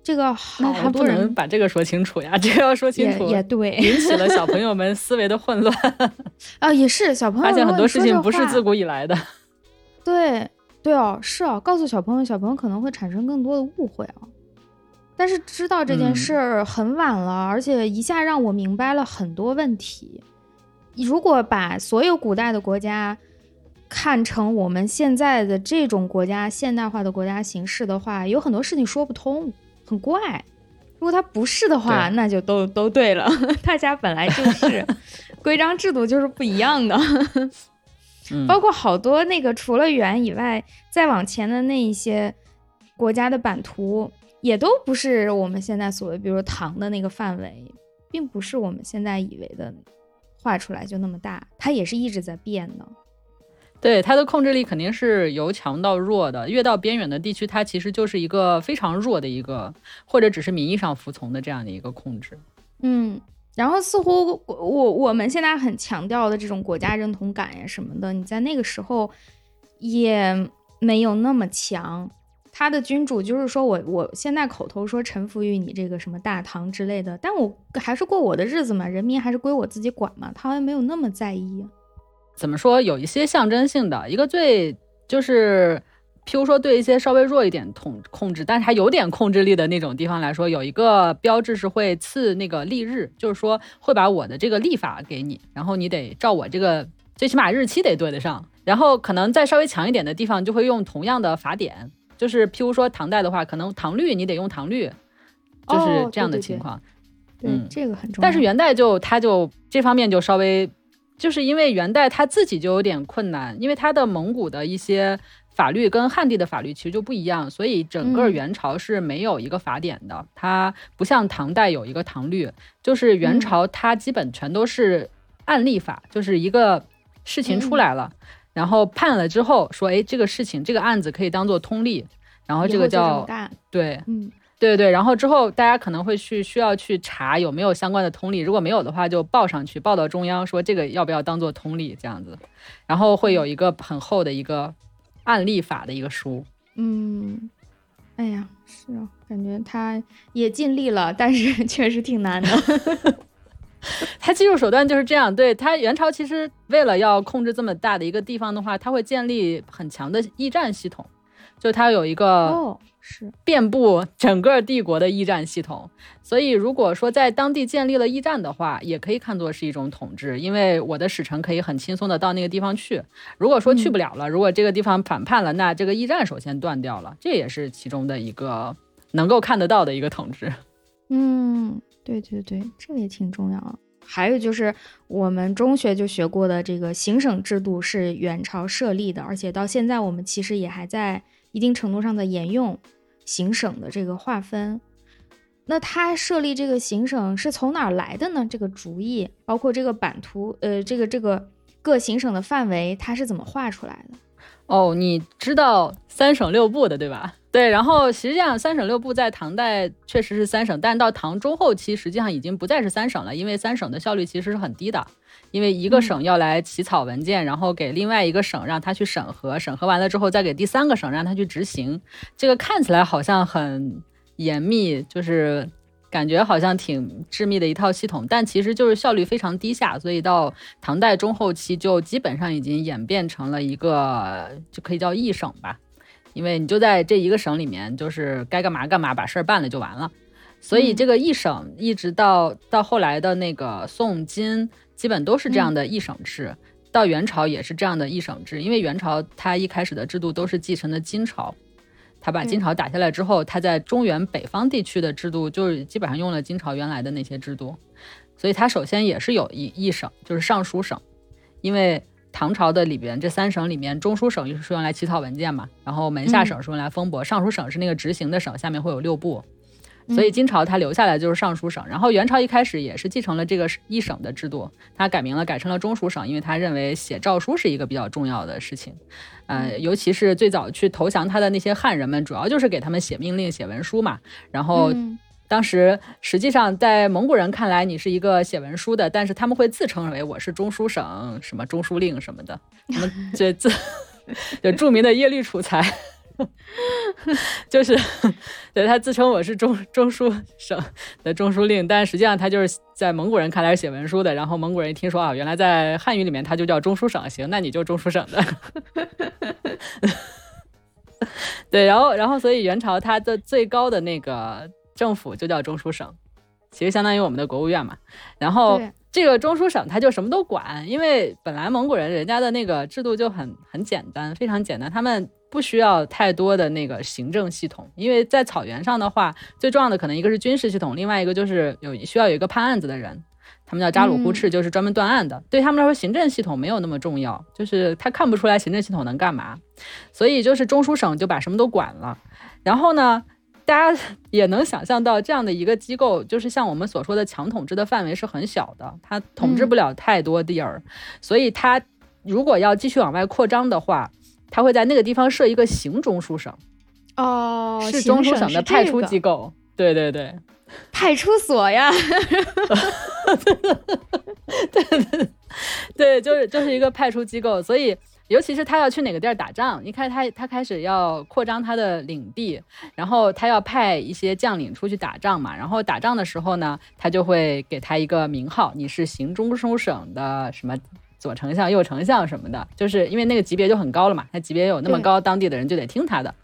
这个好多人把这个说清楚呀，这个要说清楚也对，引起了小朋友们思维的混乱 啊，也是小朋友发现很多事情不是自古以来的，对对哦，是哦，告诉小朋友，小朋友可能会产生更多的误会啊。但是知道这件事儿很晚了，而且一下让我明白了很多问题。如果把所有古代的国家看成我们现在的这种国家现代化的国家形式的话，有很多事情说不通。很怪，如果它不是的话，那就都都对了。大家本来就 是规章制度就是不一样的，包括好多那个除了元以外，再往前的那一些国家的版图，也都不是我们现在所谓，比如糖的那个范围，并不是我们现在以为的画出来就那么大，它也是一直在变的。对它的控制力肯定是由强到弱的，越到边远的地区，它其实就是一个非常弱的一个，或者只是名义上服从的这样的一个控制。嗯，然后似乎我我们现在很强调的这种国家认同感呀什么的，你在那个时候也没有那么强。他的君主就是说我我现在口头说臣服于你这个什么大唐之类的，但我还是过我的日子嘛，人民还是归我自己管嘛，他好像没有那么在意。怎么说？有一些象征性的，一个最就是，譬如说对一些稍微弱一点统控制，但是还有点控制力的那种地方来说，有一个标志是会赐那个历日，就是说会把我的这个历法给你，然后你得照我这个最起码日期得对得上。然后可能再稍微强一点的地方，就会用同样的法典，就是譬如说唐代的话，可能唐律你得用唐律，就是这样的情况。嗯，这个很重要。但是元代就它就这方面就稍微。就是因为元代它自己就有点困难，因为它的蒙古的一些法律跟汉地的法律其实就不一样，所以整个元朝是没有一个法典的。它不像唐代有一个唐律，就是元朝它基本全都是案例法，就是一个事情出来了，然后判了之后说，哎，这个事情这个案子可以当做通例，然后这个叫对，嗯。对对，然后之后大家可能会去需要去查有没有相关的通例，如果没有的话就报上去，报到中央说这个要不要当做通例这样子，然后会有一个很厚的一个案例法的一个书。嗯，哎呀，是啊，感觉他也尽力了，但是 确实挺难的。他技术手段就是这样。对他元朝其实为了要控制这么大的一个地方的话，他会建立很强的驿站系统，就他有一个。是遍布整个帝国的驿站系统，所以如果说在当地建立了驿站的话，也可以看作是一种统治，因为我的使臣可以很轻松的到那个地方去。如果说去不了了，如果这个地方反叛了，那这个驿站首先断掉了，这也是其中的一个能够看得到的一个统治。嗯，对对对，这个也挺重要。还有就是我们中学就学过的这个行省制度是元朝设立的，而且到现在我们其实也还在一定程度上的沿用。行省的这个划分，那他设立这个行省是从哪儿来的呢？这个主意，包括这个版图，呃，这个这个各行省的范围，它是怎么画出来的？哦，你知道三省六部的对吧？对，然后实际上三省六部在唐代确实是三省，但到唐中后期实际上已经不再是三省了，因为三省的效率其实是很低的。因为一个省要来起草文件，然后给另外一个省让他去审核，审核完了之后再给第三个省让他去执行。这个看起来好像很严密，就是感觉好像挺致密的一套系统，但其实就是效率非常低下。所以到唐代中后期就基本上已经演变成了一个就可以叫一省吧，因为你就在这一个省里面，就是该干嘛干嘛，把事儿办了就完了。所以这个一省一直到到后来的那个宋金，基本都是这样的一省制。到元朝也是这样的一省制，因为元朝它一开始的制度都是继承的金朝，他把金朝打下来之后，他在中原北方地区的制度就是基本上用了金朝原来的那些制度，所以他首先也是有一一省，就是尚书省，因为唐朝的里边这三省里面，中书省是用来起草文件嘛，然后门下省是用来封驳，尚书省是那个执行的省，下面会有六部。所以金朝它留下来就是尚书省，然后元朝一开始也是继承了这个一省的制度，它改名了，改成了中书省，因为他认为写诏书是一个比较重要的事情，呃，尤其是最早去投降他的那些汉人们，主要就是给他们写命令、写文书嘛。然后当时实际上在蒙古人看来，你是一个写文书的，但是他们会自称为我是中书省什么中书令什么的，什么这自 就著名的耶律楚材。就是，对他自称我是中中书省的中书令，但实际上他就是在蒙古人看来是写文书的。然后蒙古人一听说啊，原来在汉语里面他就叫中书省，行，那你就中书省的。对，然后然后所以元朝它的最高的那个政府就叫中书省，其实相当于我们的国务院嘛。然后。这个中书省他就什么都管，因为本来蒙古人人家的那个制度就很很简单，非常简单，他们不需要太多的那个行政系统。因为在草原上的话，最重要的可能一个是军事系统，另外一个就是有需要有一个判案子的人，他们叫扎鲁呼赤，就是专门断案的。对他们来说，行政系统没有那么重要，就是他看不出来行政系统能干嘛，所以就是中书省就把什么都管了。然后呢？大家 也能想象到，这样的一个机构，就是像我们所说的强统治的范围是很小的，它统治不了太多地儿，所以它如果要继续往外扩张的话，它会在那个地方设一个行中书省。哦，是中书省的派出机构。对对对，派出所呀。对对对，对，就是就是一个派出机构，所以。尤其是他要去哪个地儿打仗，你看他他开始要扩张他的领地，然后他要派一些将领出去打仗嘛，然后打仗的时候呢，他就会给他一个名号，你是行中书省的什么左丞相、右丞相什么的，就是因为那个级别就很高了嘛，他级别有那么高，当地的人就得听他的，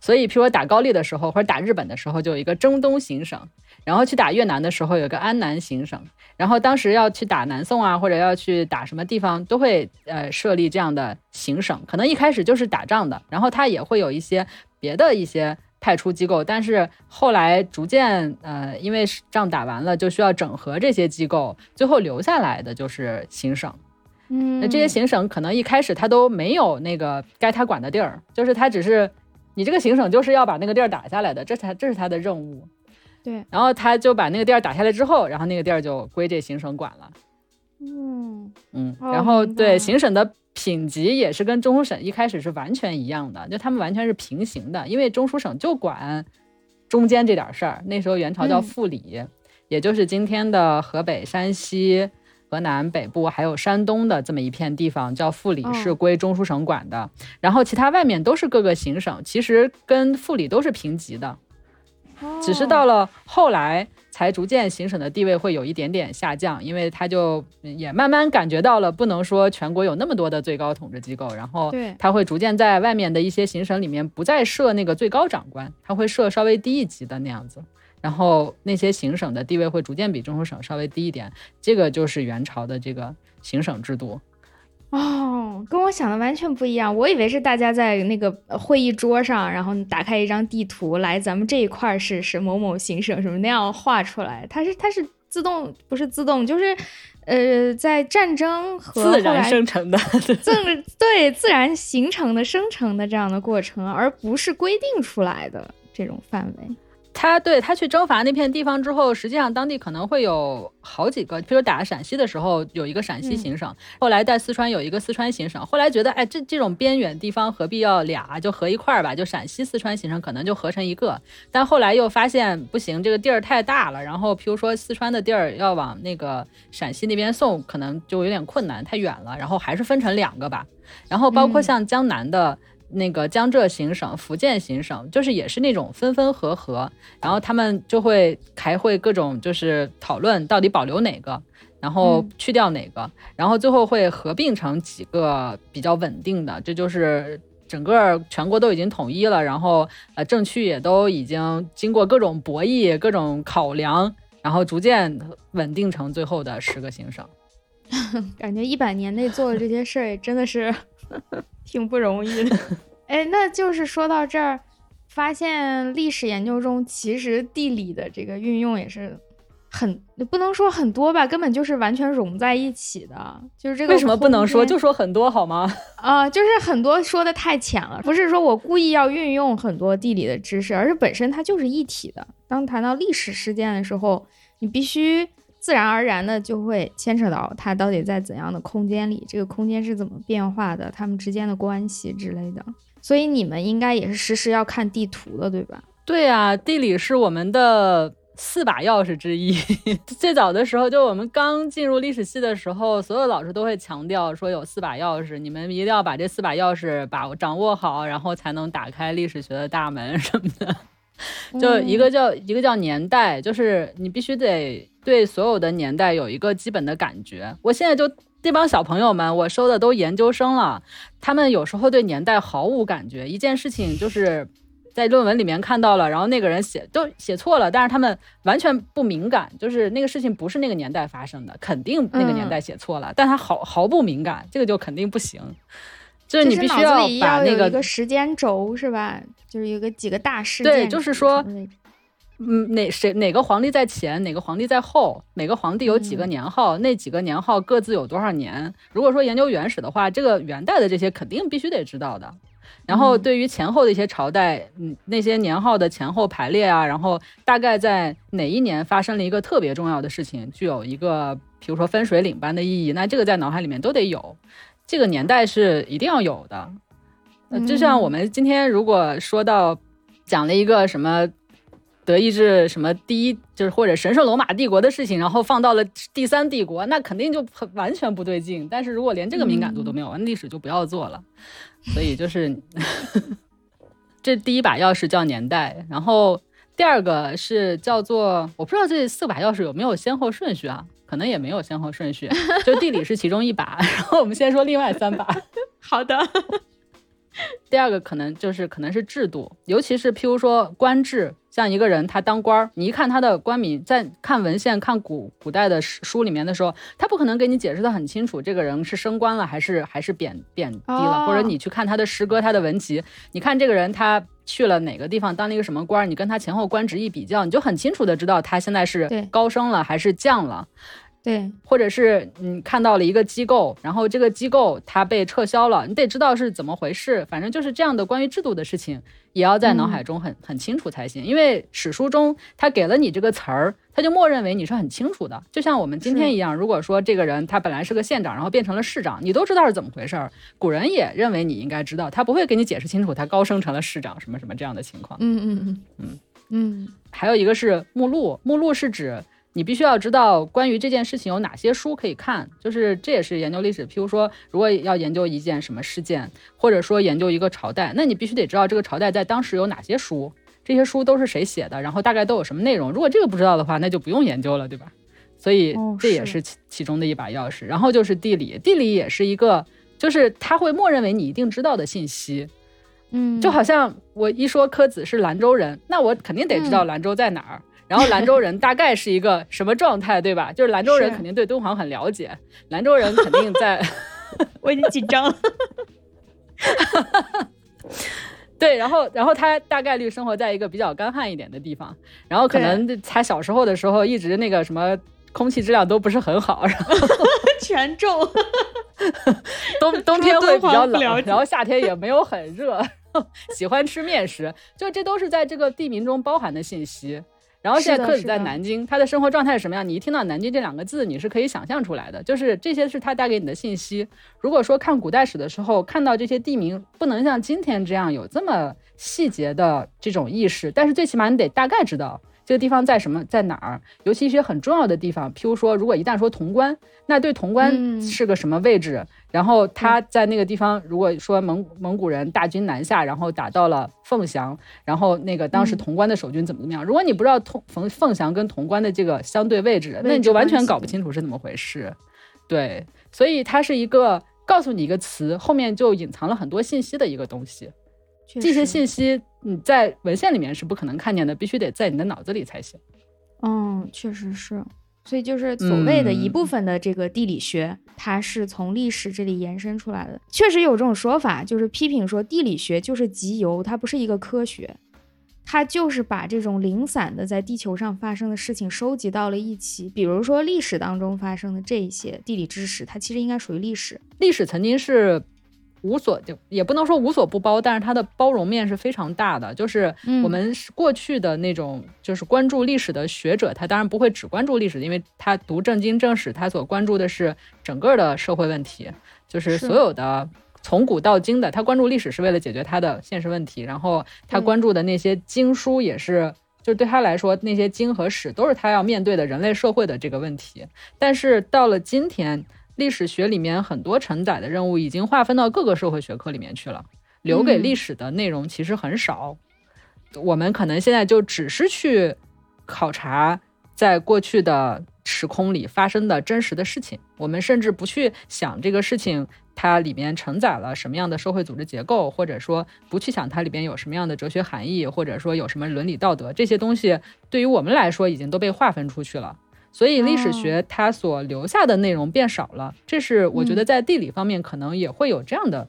所以，譬如说打高丽的时候或者打日本的时候，就有一个征东行省，然后去打越南的时候有个安南行省。然后当时要去打南宋啊，或者要去打什么地方，都会呃设立这样的行省。可能一开始就是打仗的，然后他也会有一些别的一些派出机构，但是后来逐渐呃，因为仗打完了，就需要整合这些机构，最后留下来的就是行省。嗯，那这些行省可能一开始他都没有那个该他管的地儿，就是他只是你这个行省就是要把那个地儿打下来的，这才这是他的任务。对，然后他就把那个地儿打下来之后，然后那个地儿就归这行省管了。嗯嗯，然后对行省的品级也是跟中书省一开始是完全一样的，就他们完全是平行的，因为中书省就管中间这点事儿。那时候元朝叫副理，也就是今天的河北、山西、河南北部还有山东的这么一片地方叫副里，是归中书省管的。然后其他外面都是各个行省，其实跟副里都是平级的。只是到了后来，才逐渐行省的地位会有一点点下降，因为他就也慢慢感觉到了，不能说全国有那么多的最高统治机构，然后他会逐渐在外面的一些行省里面不再设那个最高长官，他会设稍微低一级的那样子，然后那些行省的地位会逐渐比中书省稍微低一点，这个就是元朝的这个行省制度。哦，跟我想的完全不一样。我以为是大家在那个会议桌上，然后打开一张地图，来咱们这一块是是某某行省什么那样画出来。它是它是自动，不是自动，就是呃，在战争和自然生成的，自对自然形成的生成的这样的过程，而不是规定出来的这种范围。他对他去征伐那片地方之后，实际上当地可能会有好几个，比如打陕西的时候有一个陕西行省，后来在四川有一个四川行省，后来觉得哎这这种边远地方何必要俩，就合一块儿吧，就陕西四川行省可能就合成一个，但后来又发现不行，这个地儿太大了，然后譬如说四川的地儿要往那个陕西那边送，可能就有点困难，太远了，然后还是分成两个吧，然后包括像江南的。那个江浙行省、福建行省，就是也是那种分分合合，然后他们就会开会，各种就是讨论到底保留哪个，然后去掉哪个，然后最后会合并成几个比较稳定的，这就是整个全国都已经统一了，然后呃政区也都已经经过各种博弈、各种考量，然后逐渐稳定成最后的十个行省。感觉一百年内做的这些事儿真的是 挺不容易的。哎，那就是说到这儿，发现历史研究中其实地理的这个运用也是。很不能说很多吧，根本就是完全融在一起的，就是这个。为什么不能说就说很多好吗？啊，就是很多说的太浅了，不是说我故意要运用很多地理的知识，而是本身它就是一体的。当谈到历史事件的时候，你必须自然而然的就会牵扯到它到底在怎样的空间里，这个空间是怎么变化的，它们之间的关系之类的。所以你们应该也是时时要看地图的，对吧？对啊，地理是我们的。四把钥匙之一。最早的时候，就我们刚进入历史系的时候，所有老师都会强调说有四把钥匙，你们一定要把这四把钥匙把掌握好，然后才能打开历史学的大门什么的。就一个叫一个叫年代，就是你必须得对所有的年代有一个基本的感觉。我现在就这帮小朋友们，我收的都研究生了，他们有时候对年代毫无感觉，一件事情就是。在论文里面看到了，然后那个人写都写错了，但是他们完全不敏感，就是那个事情不是那个年代发生的，肯定那个年代写错了，但他毫毫不敏感，这个就肯定不行。就是你必须要把那个时间轴是吧？就是有个几个大事件。对，就是说，嗯，哪谁哪个皇帝在前，哪个皇帝在后，哪个皇帝有几个年号，那几个年号各自有多少年？如果说研究元史的话，这个元代的这些肯定必须得知道的。然后对于前后的一些朝代，嗯，那些年号的前后排列啊，然后大概在哪一年发生了一个特别重要的事情，具有一个比如说分水岭般的意义，那这个在脑海里面都得有，这个年代是一定要有的。呃，就像我们今天如果说到讲了一个什么德意志什么第一，就是或者神圣罗马帝国的事情，然后放到了第三帝国，那肯定就很完全不对劲。但是如果连这个敏感度都没有，那历史就不要做了。所以就是，这第一把钥匙叫年代，然后第二个是叫做我不知道这四把钥匙有没有先后顺序啊？可能也没有先后顺序，就地理是其中一把，然后我们先说另外三把。好的。第二个可能就是可能是制度，尤其是譬如说官制，像一个人他当官儿，你一看他的官名，在看文献、看古古代的书里面的时候，他不可能给你解释的很清楚，这个人是升官了还是 还是贬贬低了，或者你去看他的诗歌、他的文集，你看这个人他去了哪个地方当了一个什么官儿，你跟他前后官职一比较，你就很清楚的知道他现在是高升了还是降了。对，或者是你看到了一个机构，然后这个机构它被撤销了，你得知道是怎么回事。反正就是这样的关于制度的事情，也要在脑海中很很清楚才行。因为史书中他给了你这个词儿，他就默认为你是很清楚的。就像我们今天一样，如果说这个人他本来是个县长，然后变成了市长，你都知道是怎么回事儿。古人也认为你应该知道，他不会给你解释清楚，他高升成了市长什么什么这样的情况。嗯嗯嗯嗯嗯。还有一个是目录，目录是指。你必须要知道关于这件事情有哪些书可以看，就是这也是研究历史。譬如说，如果要研究一件什么事件，或者说研究一个朝代，那你必须得知道这个朝代在当时有哪些书，这些书都是谁写的，然后大概都有什么内容。如果这个不知道的话，那就不用研究了，对吧？所以这也是其其中的一把钥匙。然后就是地理，地理也是一个，就是他会默认为你一定知道的信息。嗯，就好像我一说柯子是兰州人，那我肯定得知道兰州在哪儿。然后兰州人大概是一个什么状态，对吧？就是兰州人肯定对敦煌很了解，兰州人肯定在。我已经紧张了。对，然后，然后他大概率生活在一个比较干旱一点的地方，然后可能他小时候的时候一直那个什么空气质量都不是很好，然后全中。冬冬天会比较冷，然后夏天也没有很热，喜欢吃面食，就这都是在这个地名中包含的信息。然后现在克子在南京，他的生活状态是什么样？你一听到南京这两个字，你是可以想象出来的。就是这些是他带给你的信息。如果说看古代史的时候，看到这些地名，不能像今天这样有这么细节的这种意识，但是最起码你得大概知道。这个地方在什么，在哪儿？尤其一些很重要的地方，譬如说，如果一旦说潼关，那对潼关是个什么位置？然后他在那个地方，如果说蒙蒙古人大军南下，然后打到了凤翔，然后那个当时潼关的守军怎么怎么样？如果你不知道潼凤凤翔跟潼关的这个相对位置，那你就完全搞不清楚是怎么回事。对，所以它是一个告诉你一个词，后面就隐藏了很多信息的一个东西。这些信息你在文献里面是不可能看见的，必须得在你的脑子里才行。嗯，确实是。所以就是所谓的一部分的这个地理学，它是从历史这里延伸出来的。确实有这种说法，就是批评说地理学就是集邮，它不是一个科学。它就是把这种零散的在地球上发生的事情收集到了一起，比如说历史当中发生的这一些地理知识，它其实应该属于历史。历史曾经是无所就也不能说无所不包，但是它的包容面是非常大的。就是我们过去的那种就是关注历史的学者，他当然不会只关注历史，因为他读正经正史，他所关注的是整个的社会问题，就是所有的。从古到今的，他关注历史是为了解决他的现实问题，然后他关注的那些经书也是，就是对他来说，那些经和史都是他要面对的人类社会的这个问题。但是到了今天，历史学里面很多承载的任务已经划分到各个社会学科里面去了，留给历史的内容其实很少。我们可能现在就只是去考察在过去的时空里发生的真实的事情，我们甚至不去想这个事情。它里面承载了什么样的社会组织结构，或者说不去想它里边有什么样的哲学含义，或者说有什么伦理道德这些东西，对于我们来说已经都被划分出去了。所以历史学它所留下的内容变少了，这是我觉得在地理方面可能也会有这样的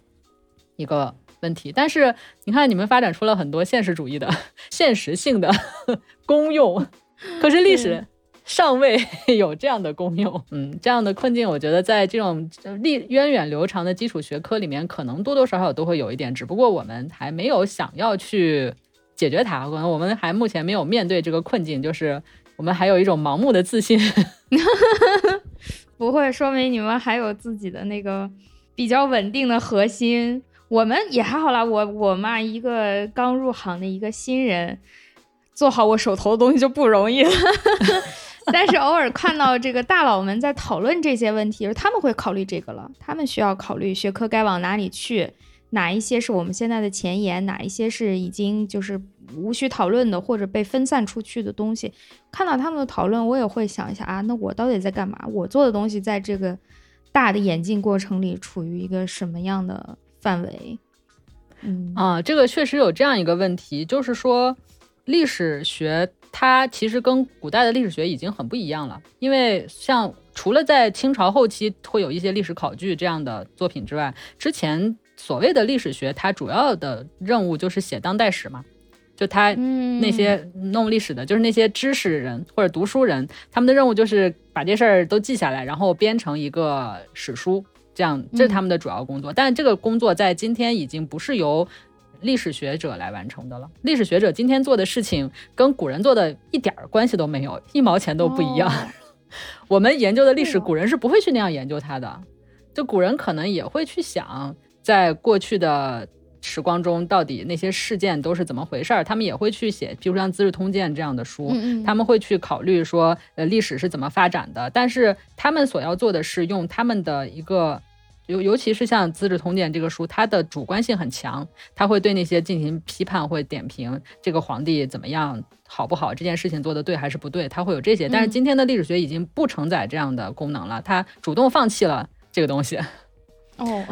一个问题。但是你看，你们发展出了很多现实主义的 现实性的 功用，可是历史。尚未 有这样的功用，嗯，这样的困境，我觉得在这种历源远流长的基础学科里面，可能多多少少都会有一点，只不过我们还没有想要去解决它，可能我们还目前没有面对这个困境，就是我们还有一种盲目的自信，不会说明你们还有自己的那个比较稳定的核心，我们也还好啦，我我嘛一个刚入行的一个新人，做好我手头的东西就不容易了。但是偶尔看到这个大佬们在讨论这些问题，他们会考虑这个了。他们需要考虑学科该往哪里去，哪一些是我们现在的前沿，哪一些是已经就是无需讨论的或者被分散出去的东西。看到他们的讨论，我也会想一下啊，那我到底在干嘛？我做的东西在这个大的演进过程里处于一个什么样的范围？嗯啊，这个确实有这样一个问题，就是说历史学。它其实跟古代的历史学已经很不一样了，因为像除了在清朝后期会有一些历史考据这样的作品之外，之前所谓的历史学，它主要的任务就是写当代史嘛，就他那些弄历史的，就是那些知识人或者读书人，他们的任务就是把这事儿都记下来，然后编成一个史书，这样这是他们的主要工作。但这个工作在今天已经不是由历史学者来完成的了。历史学者今天做的事情跟古人做的一点儿关系都没有，一毛钱都不一样。我们研究的历史，古人是不会去那样研究它的。就古人可能也会去想，在过去的时光中，到底那些事件都是怎么回事儿。他们也会去写，比如像《资治通鉴》这样的书，他们会去考虑说，呃，历史是怎么发展的。但是他们所要做的是用他们的一个。尤尤其是像《资治通鉴》这个书，它的主观性很强，他会对那些进行批判，会点评这个皇帝怎么样好不好，这件事情做的对还是不对，他会有这些。但是今天的历史学已经不承载这样的功能了，它主动放弃了这个东西。哦，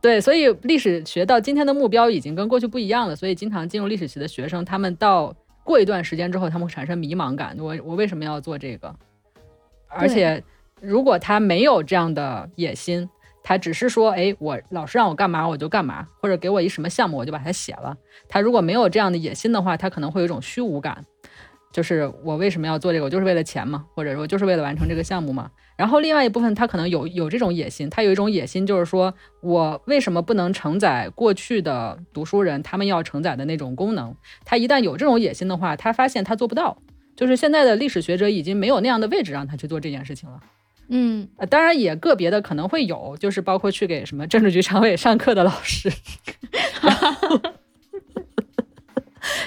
对，所以历史学到今天的目标已经跟过去不一样了，所以经常进入历史系的学生，他们到过一段时间之后，他们会产生迷茫感。我我为什么要做这个？而且如果他没有这样的野心。他只是说，哎，我老师让我干嘛我就干嘛，或者给我一什么项目我就把它写了。他如果没有这样的野心的话，他可能会有一种虚无感，就是我为什么要做这个？我就是为了钱嘛，或者说就是为了完成这个项目嘛。然后另外一部分他可能有有这种野心，他有一种野心就是说我为什么不能承载过去的读书人他们要承载的那种功能？他一旦有这种野心的话，他发现他做不到，就是现在的历史学者已经没有那样的位置让他去做这件事情了。嗯，当然也个别的可能会有，就是包括去给什么政治局常委上课的老师，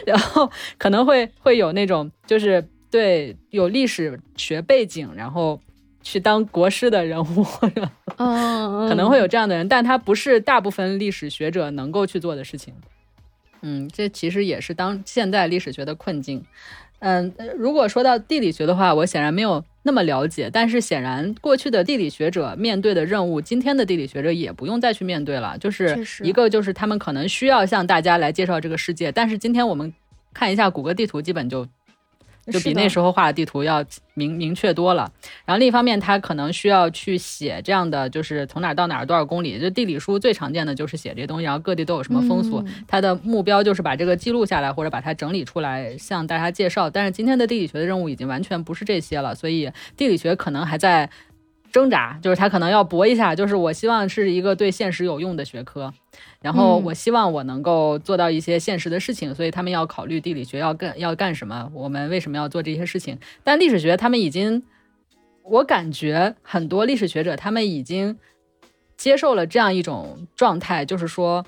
然后可能会会有那种就是对有历史学背景，然后去当国师的人物，嗯，可能会有这样的人，但他不是大部分历史学者能够去做的事情。嗯，这其实也是当现代历史学的困境。嗯，如果说到地理学的话，我显然没有那么了解。但是显然，过去的地理学者面对的任务，今天的地理学者也不用再去面对了。就是一个，就是他们可能需要向大家来介绍这个世界，但是今天我们看一下谷歌地图，基本就。就比那时候画的地图要明明确多了。然后另一方面，他可能需要去写这样的，就是从哪儿到哪儿多少公里。就地理书最常见的就是写这些东西，然后各地都有什么风俗。他的目标就是把这个记录下来，或者把它整理出来，向大家介绍。但是今天的地理学的任务已经完全不是这些了，所以地理学可能还在挣扎，就是他可能要搏一下。就是我希望是一个对现实有用的学科。然后我希望我能够做到一些现实的事情，所以他们要考虑地理学要干要干什么，我们为什么要做这些事情？但历史学他们已经，我感觉很多历史学者他们已经接受了这样一种状态，就是说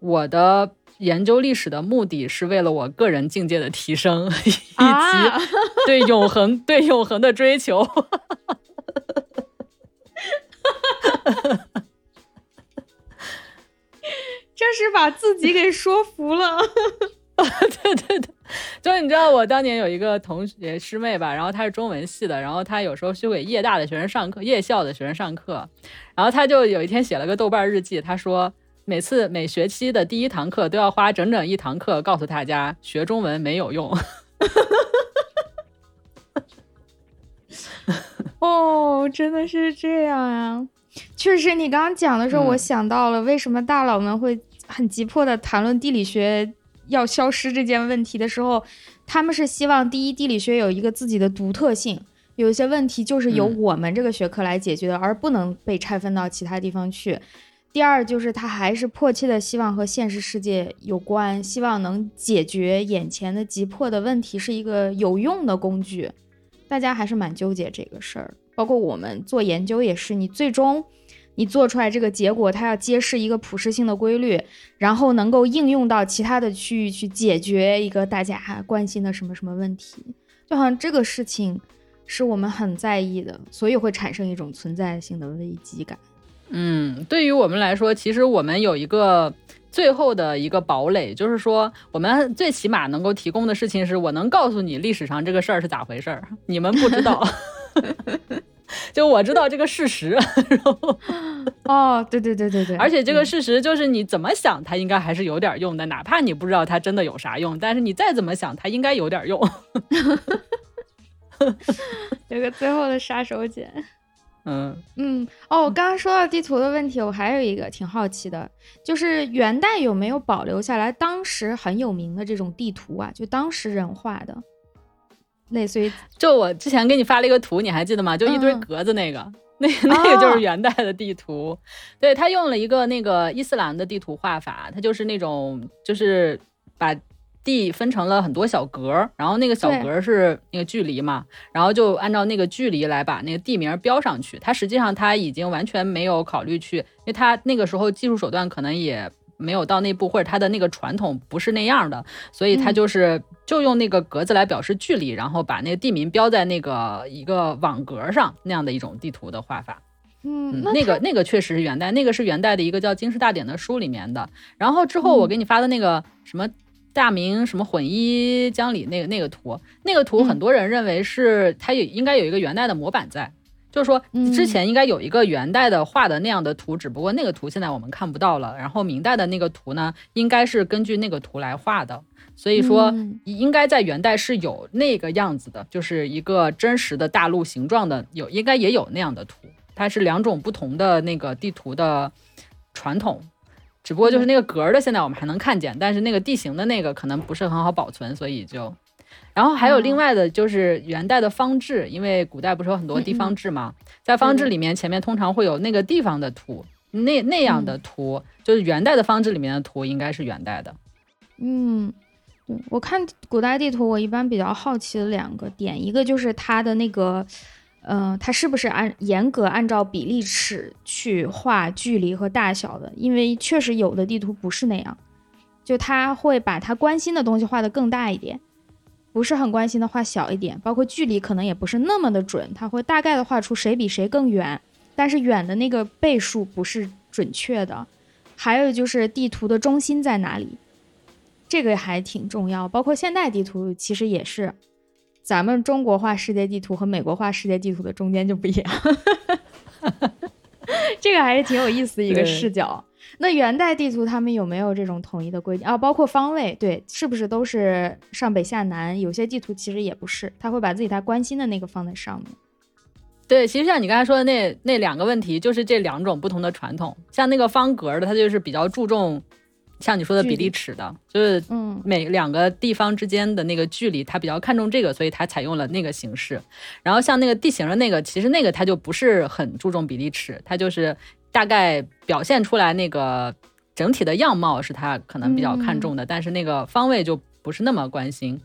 我的研究历史的目的是为了我个人境界的提升，以及对永恒对永恒的追求。这是把自己给说服了，对对对，就是你知道我当年有一个同学师妹吧，然后她是中文系的，然后她有时候去给夜大的学生上课，夜校的学生上课，然后她就有一天写了个豆瓣日记，她说每次每学期的第一堂课都要花整整一堂课告诉大家学中文没有用。哦，真的是这样啊，确实，你刚刚讲的时候，我想到了为什么大佬们会。很急迫的谈论地理学要消失这件问题的时候，他们是希望第一，地理学有一个自己的独特性，有一些问题就是由我们这个学科来解决的，而不能被拆分到其他地方去。第二，就是他还是迫切的希望和现实世界有关，希望能解决眼前的急迫的问题，是一个有用的工具。大家还是蛮纠结这个事儿，包括我们做研究也是，你最终。你做出来这个结果，它要揭示一个普适性的规律，然后能够应用到其他的区域去解决一个大家关心的什么什么问题，就好像这个事情是我们很在意的，所以会产生一种存在性的危机感。嗯，对于我们来说，其实我们有一个最后的一个堡垒，就是说我们最起码能够提供的事情是我能告诉你历史上这个事儿是咋回事儿，你们不知道。就我知道这个事实，然后哦，对对对对对，而且这个事实就是你怎么想，它应该还是有点用的，哪怕你不知道它真的有啥用，但是你再怎么想，它应该有点用。有个最后的杀手锏。嗯嗯，哦，我刚刚说到地图的问题，我还有一个挺好奇的，就是元代有没有保留下来当时很有名的这种地图啊？就当时人画的。类似于，就我之前给你发了一个图，你还记得吗？就一堆格子那个，那那个就是元代的地图。对他用了一个那个伊斯兰的地图画法，他就是那种就是把地分成了很多小格，然后那个小格是那个距离嘛，然后就按照那个距离来把那个地名标上去。他实际上他已经完全没有考虑去，因为他那个时候技术手段可能也。没有到那步，或者它的那个传统不是那样的，所以它就是就用那个格子来表示距离，然后把那个地名标在那个一个网格上那样的一种地图的画法。嗯，那个那个确实是元代，那个是元代的一个叫《经世大典》的书里面的。然后之后我给你发的那个什么大明什么混一江里那个那个图，那个图很多人认为是它也应该有一个元代的模板在。就是说，之前应该有一个元代的画的那样的图，只不过那个图现在我们看不到了。然后明代的那个图呢，应该是根据那个图来画的，所以说应该在元代是有那个样子的，就是一个真实的大陆形状的，有应该也有那样的图。它是两种不同的那个地图的传统，只不过就是那个格的现在我们还能看见，但是那个地形的那个可能不是很好保存，所以就。然后还有另外的，就是元代的方志，因为古代不是有很多地方志吗？在方志里面，前面通常会有那个地方的图，那那样的图，就是元代的方志里面的图，应该是元代的。嗯，我看古代地图，我一般比较好奇的两个点，一个就是它的那个，呃，它是不是按严格按照比例尺去画距离和大小的？因为确实有的地图不是那样，就他会把他关心的东西画得更大一点。不是很关心的画小一点，包括距离可能也不是那么的准，它会大概的画出谁比谁更远，但是远的那个倍数不是准确的。还有就是地图的中心在哪里，这个还挺重要。包括现代地图其实也是，咱们中国画世界地图和美国画世界地图的中间就不一样。这个还是挺有意思的一个视角。那元代地图他们有没有这种统一的规定啊？包括方位，对，是不是都是上北下南？有些地图其实也不是，他会把自己他关心的那个放在上面。对，其实像你刚才说的那那两个问题，就是这两种不同的传统。像那个方格的，它就是比较注重，像你说的比例尺的，就是嗯，每两个地方之间的那个距离，它比较看重这个，所以它采用了那个形式。然后像那个地形的那个，其实那个它就不是很注重比例尺，它就是大概表现出来那个整体的样貌是他可能比较看重的，但是那个方位就不是那么关心。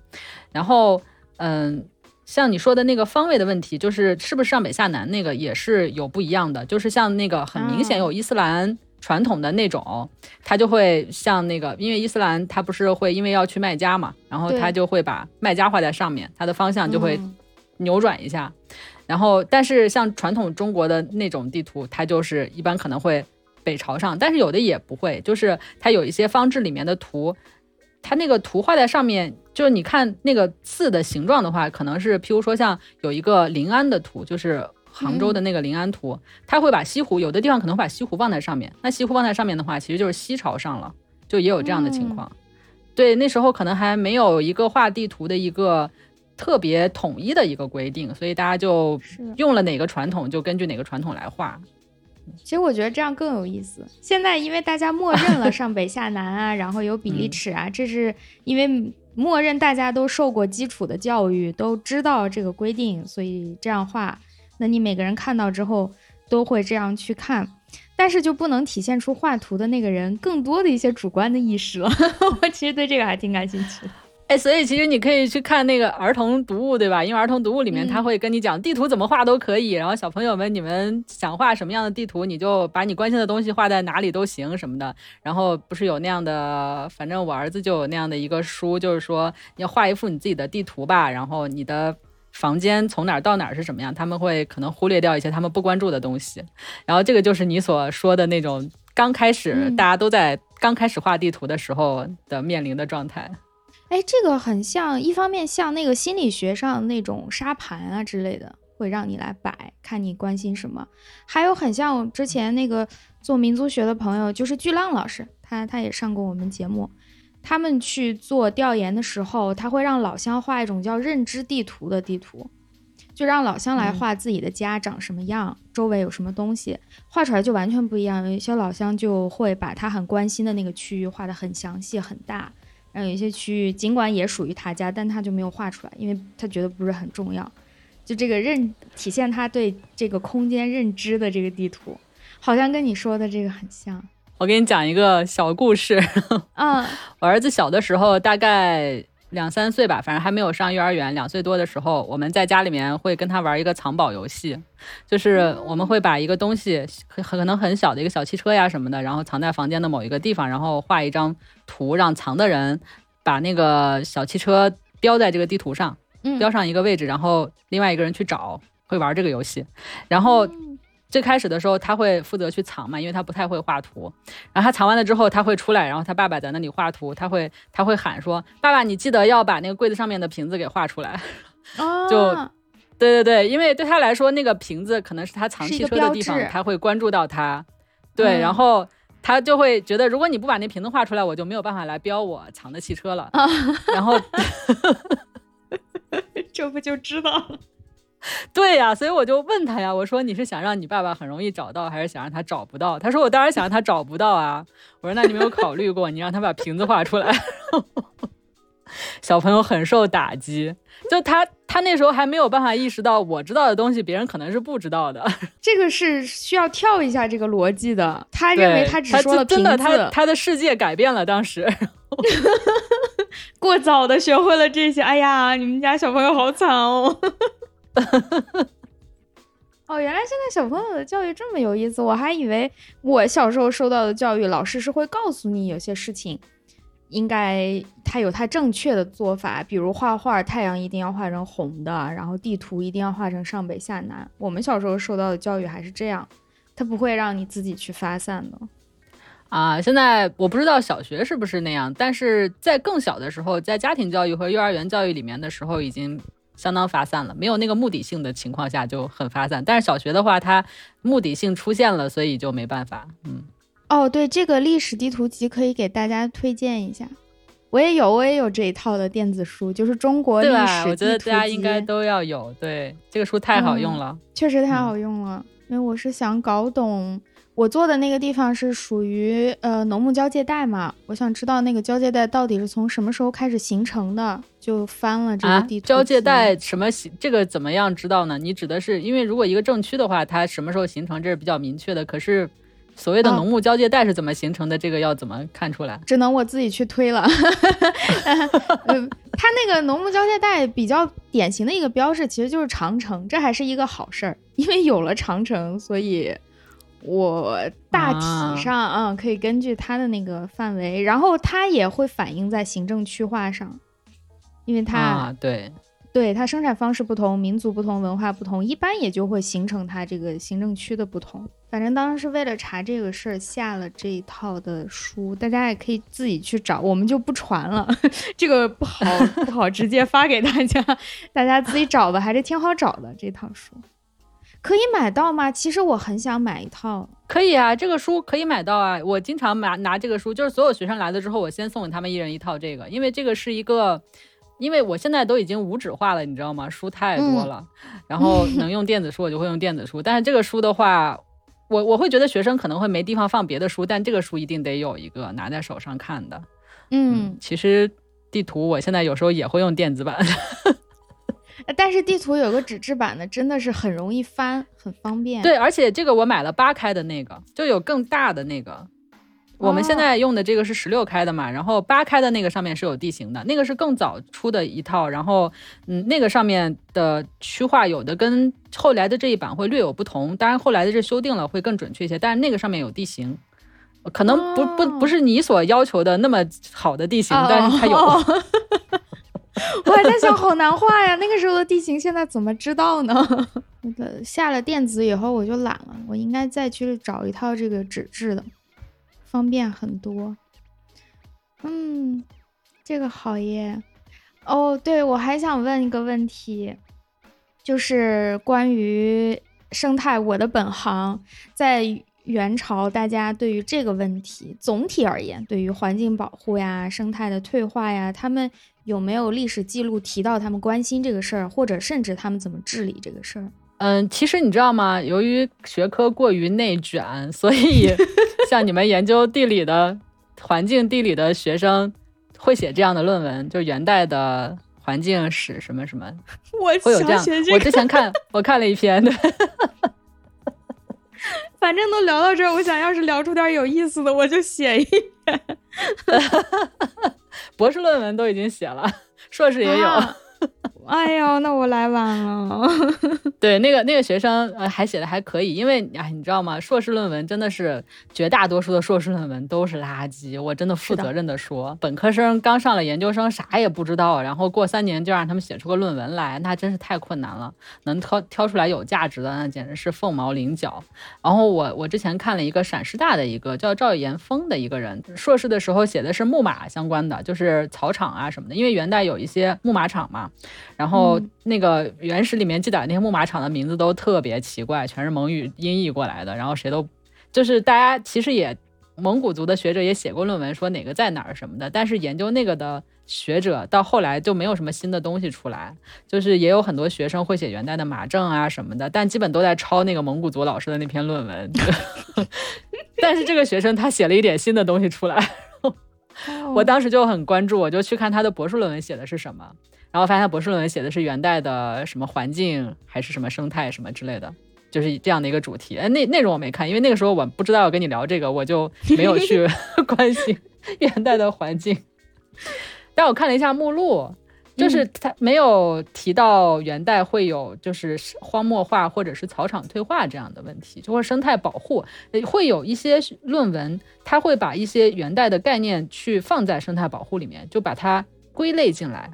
然后，嗯。像你说的那个方位的问题，就是是不是上北下南那个也是有不一样的。就是像那个很明显有伊斯兰传统的那种，它就会像那个，因为伊斯兰它不是会因为要去麦加嘛，然后他就会把麦加画在上面，它的方向就会扭转一下。然后，但是像传统中国的那种地图，它就是一般可能会北朝上，但是有的也不会，就是它有一些方志里面的图。它那个图画在上面，就是你看那个字的形状的话，可能是譬如说像有一个临安的图，就是杭州的那个临安图，它会把西湖有的地方可能会把西湖放在上面。那西湖放在上面的话，其实就是西朝上了，就也有这样的情况。对，那时候可能还没有一个画地图的一个特别统一的一个规定，所以大家就用了哪个传统就根据哪个传统来画。其实我觉得这样更有意思。现在因为大家默认了上北下南啊，然后有比例尺啊，这是因为默认大家都受过基础的教育，都知道这个规定，所以这样画。那你每个人看到之后都会这样去看，但是就不能体现出画图的那个人更多的一些主观的意识了。我其实对这个还挺感兴趣。哎，所以其实你可以去看那个儿童读物，对吧？因为儿童读物里面他会跟你讲地图怎么画都可以。然后小朋友们，你们想画什么样的地图，你就把你关心的东西画在哪里都行什么的。然后不是有那样的，反正我儿子就有那样的一个书，就是说你要画一幅你自己的地图吧。然后你的房间从哪儿到哪儿是什么样，他们会可能忽略掉一些他们不关注的东西。然后这个就是你所说的那种刚开始大家都在刚开始画地图的时候的面临的状态。哎，这个很像，一方面像那个心理学上那种沙盘啊之类的，会让你来摆，看你关心什么；还有很像之前那个做民族学的朋友，就是巨浪老师，他他也上过我们节目。他们去做调研的时候，他会让老乡画一种叫认知地图的地图，就让老乡来画自己的家长什么样，周围有什么东西，画出来就完全不一样。有一些老乡就会把他很关心的那个区域画得很详细、很大。然后有一些区域，尽管也属于他家，但他就没有画出来，因为他觉得不是很重要。就这个认体现他对这个空间认知的这个地图，好像跟你说的这个很像。我给你讲一个小故事。嗯，我儿子小的时候，大概。两三岁吧，反正还没有上幼儿园。两岁多的时候，我们在家里面会跟他玩一个藏宝游戏，就是我们会把一个东西，可能很小的一个小汽车呀什么的，然后藏在房间的某一个地方，然后画一张图，让藏的人把那个小汽车标在这个地图上，标上一个位置，然后另外一个人去找，会玩这个游戏，然后。最开始的时候，他会负责去藏嘛，因为他不太会画图。然后他藏完了之后，他会出来，然后他爸爸在那里画图，他会他会喊说：“爸爸，你记得要把那个柜子上面的瓶子给画出来。”就，对对对，因为对他来说，那个瓶子可能是他藏汽车的地方，他会关注到它。对，然后他就会觉得，如果你不把那瓶子画出来，我就没有办法来标我藏的汽车了。然后，这不就知道了。对呀，所以我就问他呀，我说你是想让你爸爸很容易找到，还是想让他找不到？他说我当然想让他找不到啊。我说那你没有考虑过，你让他把瓶子画出来？小朋友很受打击，就他他那时候还没有办法意识到，我知道的东西别人可能是不知道的。这个是需要跳一下这个逻辑的。他认为他只说了瓶子，他他的世界改变了。当时 过早的学会了这些，哎呀，你们家小朋友好惨哦。哦，原来现在小朋友的教育这么有意思，我还以为我小时候受到的教育，老师是会告诉你有些事情应该他有他正确的做法，比如画画，太阳一定要画成红的，然后地图一定要画成上北下南。我们小时候受到的教育还是这样，他不会让你自己去发散的。啊，现在我不知道小学是不是那样，但是在更小的时候，在家庭教育和幼儿园教育里面的时候，已经。相当发散了，没有那个目的性的情况下就很发散。但是小学的话，它目的性出现了，所以就没办法。嗯，哦，对，这个历史地图集可以给大家推荐一下。我也有，我也有这一套的电子书，就是中国历史我觉得大家应该都要有。对，这个书太好用了，确实太好用了。因为我是想搞懂，我做的那个地方是属于呃农牧交界带嘛，我想知道那个交界带到底是从什么时候开始形成的，就翻了这个地图。交界带什么形？这个怎么样知道呢？你指的是，因为如果一个政区的话，它什么时候形成，这是比较明确的。可是。所谓的农牧交界带是怎么形成的？这个要怎么看出来？只能我自己去推了。嗯，它那个农牧交界带比较典型的一个标志，其实就是长城，这还是一个好事儿，因为有了长城，所以我大体上啊可以根据它的那个范围，然后它也会反映在行政区划上，因为它对。对它生产方式不同，民族不同，文化不同，一般也就会形成它这个行政区的不同。反正当时是为了查这个事儿下了这一套的书，大家也可以自己去找，我们就不传了，这个不好 不好直接发给大家，大家自己找吧，还是挺好找的这套书，可以买到吗？其实我很想买一套，可以啊，这个书可以买到啊，我经常拿拿这个书，就是所有学生来了之后，我先送给他们一人一套这个，因为这个是一个。因为我现在都已经无纸化了，你知道吗？书太多了，然后能用电子书我就会用电子书。但是这个书的话，我我会觉得学生可能会没地方放别的书，但这个书一定得有一个拿在手上看的。嗯，其实地图我现在有时候也会用电子版，但是地图有个纸质版的，真的是很容易翻，很方便。对，而且这个我买了八开的那个，就有更大的那个。我们现在用的这个是十六开的嘛，然后八开的那个上面是有地形的，那个是更早出的一套，然后嗯，那个上面的区划有的跟后来的这一版会略有不同，当然后来的这修订了会更准确一些，但是那个上面有地形，可能不不不是你所要求的那么好的地形，但是它有。我还在想好难画呀，那个时候的地形现在怎么知道呢？那个下了电子以后我就懒了，我应该再去找一套这个纸质的。方便很多，嗯，这个好耶。哦，对，我还想问一个问题，就是关于生态。我的本行在元朝，大家对于这个问题，总体而言，对于环境保护呀、生态的退化呀，他们有没有历史记录提到他们关心这个事儿，或者甚至他们怎么治理这个事儿？嗯，其实你知道吗？由于学科过于内卷，所以 像你们研究地理的环境地理的学生会写这样的论文，就元代的环境史什么什么，会有这样。我之前看，我看了一篇，对。反正都聊到这儿，我想要是聊出点有意思的，我就写一篇。博士论文都已经写了，硕士也有。哎呦，那我来晚了。对，那个那个学生呃还写的还可以，因为哎，你知道吗？硕士论文真的是绝大多数的硕士论文都是垃圾。我真的负责任的说，本科生刚上了研究生，啥也不知道，然后过三年就让他们写出个论文来，那真是太困难了。能挑挑出来有价值的，那简直是凤毛麟角。然后我我之前看了一个陕师大的一个叫赵岩峰的一个人，硕士的时候写的是木马相关的，就是草场啊什么的，因为元代有一些木马场嘛。然后那个原始里面记载那些牧马场的名字都特别奇怪，全是蒙语音译过来的。然后谁都就是大家其实也蒙古族的学者也写过论文说哪个在哪儿什么的，但是研究那个的学者到后来就没有什么新的东西出来。就是也有很多学生会写元代的马政啊什么的，但基本都在抄那个蒙古族老师的那篇论文。但是这个学生他写了一点新的东西出来，我当时就很关注，我就去看他的博士论文写的是什么。然后发现他博士论文写的是元代的什么环境还是什么生态什么之类的，就是这样的一个主题。哎，内内容我没看，因为那个时候我不知道要跟你聊这个，我就没有去 关心元代的环境。但我看了一下目录，就是他没有提到元代会有就是荒漠化或者是草场退化这样的问题，就或生态保护，会有一些论文，他会把一些元代的概念去放在生态保护里面，就把它归类进来。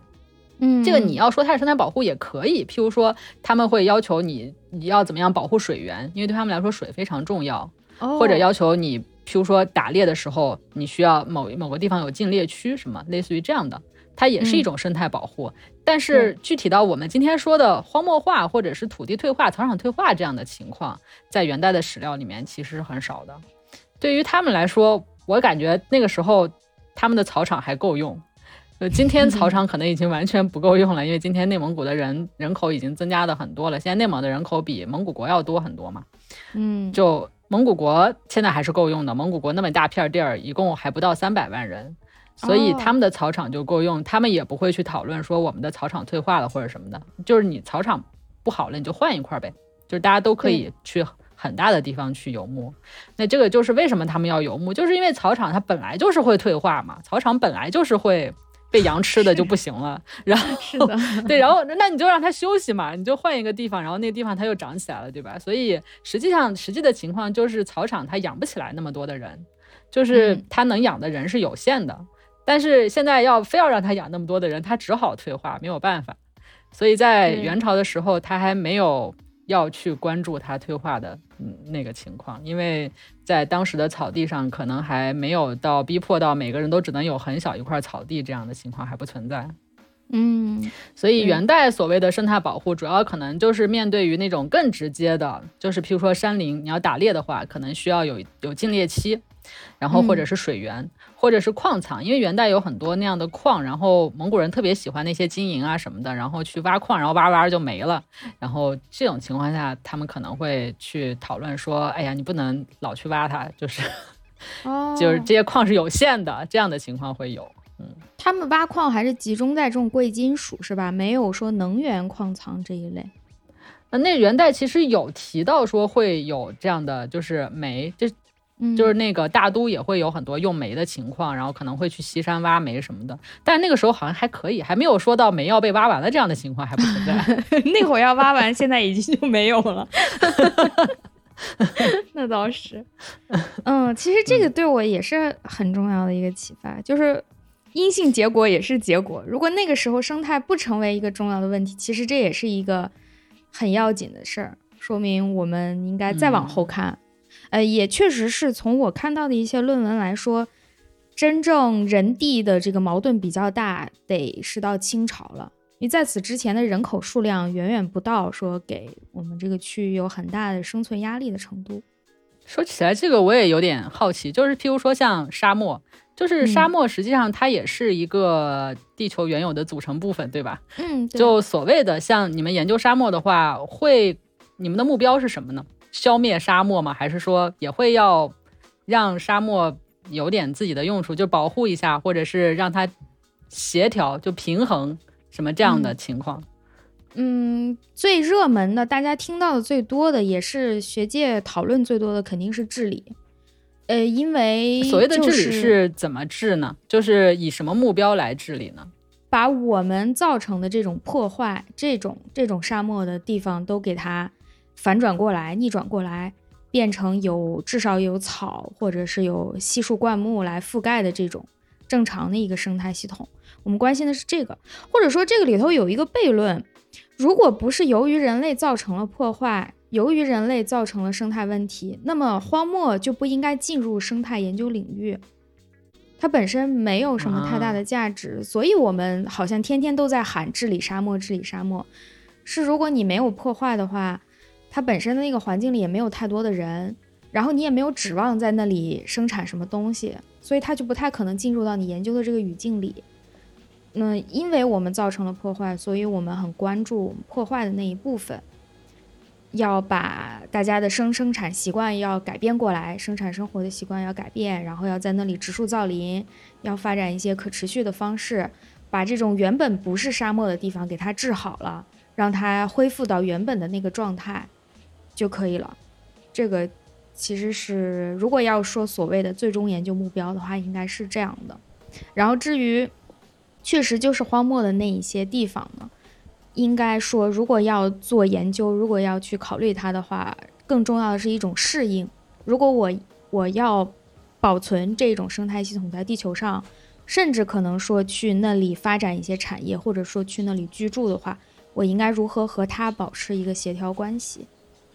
嗯，这个你要说它是生态保护也可以，譬如说他们会要求你你要怎么样保护水源，因为对他们来说水非常重要，或者要求你譬如说打猎的时候你需要某某个地方有禁猎区什么，类似于这样的，它也是一种生态保护。但是具体到我们今天说的荒漠化或者是土地退化、草场退化这样的情况，在元代的史料里面其实是很少的。对于他们来说，我感觉那个时候他们的草场还够用。呃，今天草场可能已经完全不够用了，因为今天内蒙古的人人口已经增加的很多了。现在内蒙的人口比蒙古国要多很多嘛。嗯，就蒙古国现在还是够用的。蒙古国那么大片地儿，一共还不到三百万人。所以他们的草场就够用，他们也不会去讨论说我们的草场退化了或者什么的，就是你草场不好了，你就换一块呗，就是大家都可以去很大的地方去游牧。那这个就是为什么他们要游牧，就是因为草场它本来就是会退化嘛，草场本来就是会被羊吃的就不行了。然 后是的，对，然后那你就让它休息嘛，你就换一个地方，然后那个地方它又长起来了，对吧？所以实际上实际的情况就是草场它养不起来那么多的人，就是它能养的人是有限的。但是现在要非要让它养那么多的人，它只好退化，没有办法。所以在元朝的时候，他还没有要去关注它退化的嗯那个情况，因为在当时的草地上，可能还没有到逼迫到每个人都只能有很小一块草地这样的情况还不存在。嗯，所以元代所谓的生态保护，主要可能就是面对于那种更直接的，就是譬如说山林，你要打猎的话，可能需要有有禁猎期，然后或者是水源。或者是矿藏，因为元代有很多那样的矿，然后蒙古人特别喜欢那些金银啊什么的，然后去挖矿，然后挖挖就没了。然后这种情况下，他们可能会去讨论说：“哎呀，你不能老去挖它，就是，就是这些矿是有限的。”这样的情况会有。嗯，他们挖矿还是集中在这种贵金属是吧？没有说能源矿藏这一类。呃，那元代其实有提到说会有这样的，就是煤，就。就是那个大都也会有很多用煤的情况，然后可能会去西山挖煤什么的，但那个时候好像还可以，还没有说到煤要被挖完了这样的情况还不存在。那会儿要挖完，现在已经就没有了。那倒是，嗯，其实这个对我也是很重要的一个启发，就是阴性结果也是结果。如果那个时候生态不成为一个重要的问题，其实这也是一个很要紧的事儿，说明我们应该再往后看。呃，也确实是从我看到的一些论文来说，真正人地的这个矛盾比较大，得是到清朝了。因为在此之前的人口数量远远不到说给我们这个区域有很大的生存压力的程度。说起来，这个我也有点好奇，就是譬如说像沙漠，就是沙漠实际上它也是一个地球原有的组成部分，对吧？嗯，就所谓的像你们研究沙漠的话，会你们的目标是什么呢？消灭沙漠吗？还是说也会要让沙漠有点自己的用处，就保护一下，或者是让它协调，就平衡什么这样的情况？嗯，最热门的，大家听到的最多的，也是学界讨论最多的，肯定是治理。呃，因为所谓的治理是怎么治呢？就是以什么目标来治理呢？把我们造成的这种破坏，这种这种沙漠的地方都给它。反转过来，逆转过来，变成有至少有草，或者是有稀树灌木来覆盖的这种正常的一个生态系统。我们关心的是这个，或者说这个里头有一个悖论：如果不是由于人类造成了破坏，由于人类造成了生态问题，那么荒漠就不应该进入生态研究领域，它本身没有什么太大的价值。所以，我们好像天天都在喊治理沙漠，治理沙漠。是如果你没有破坏的话。它本身的那个环境里也没有太多的人，然后你也没有指望在那里生产什么东西，所以它就不太可能进入到你研究的这个语境里。那因为我们造成了破坏，所以我们很关注破坏的那一部分，要把大家的生生产习惯要改变过来，生产生活的习惯要改变，然后要在那里植树造林，要发展一些可持续的方式，把这种原本不是沙漠的地方给它治好了，让它恢复到原本的那个状态。就可以了，这个其实是如果要说所谓的最终研究目标的话，应该是这样的。然后至于确实就是荒漠的那一些地方呢，应该说如果要做研究，如果要去考虑它的话，更重要的是一种适应。如果我我要保存这种生态系统在地球上，甚至可能说去那里发展一些产业，或者说去那里居住的话，我应该如何和它保持一个协调关系？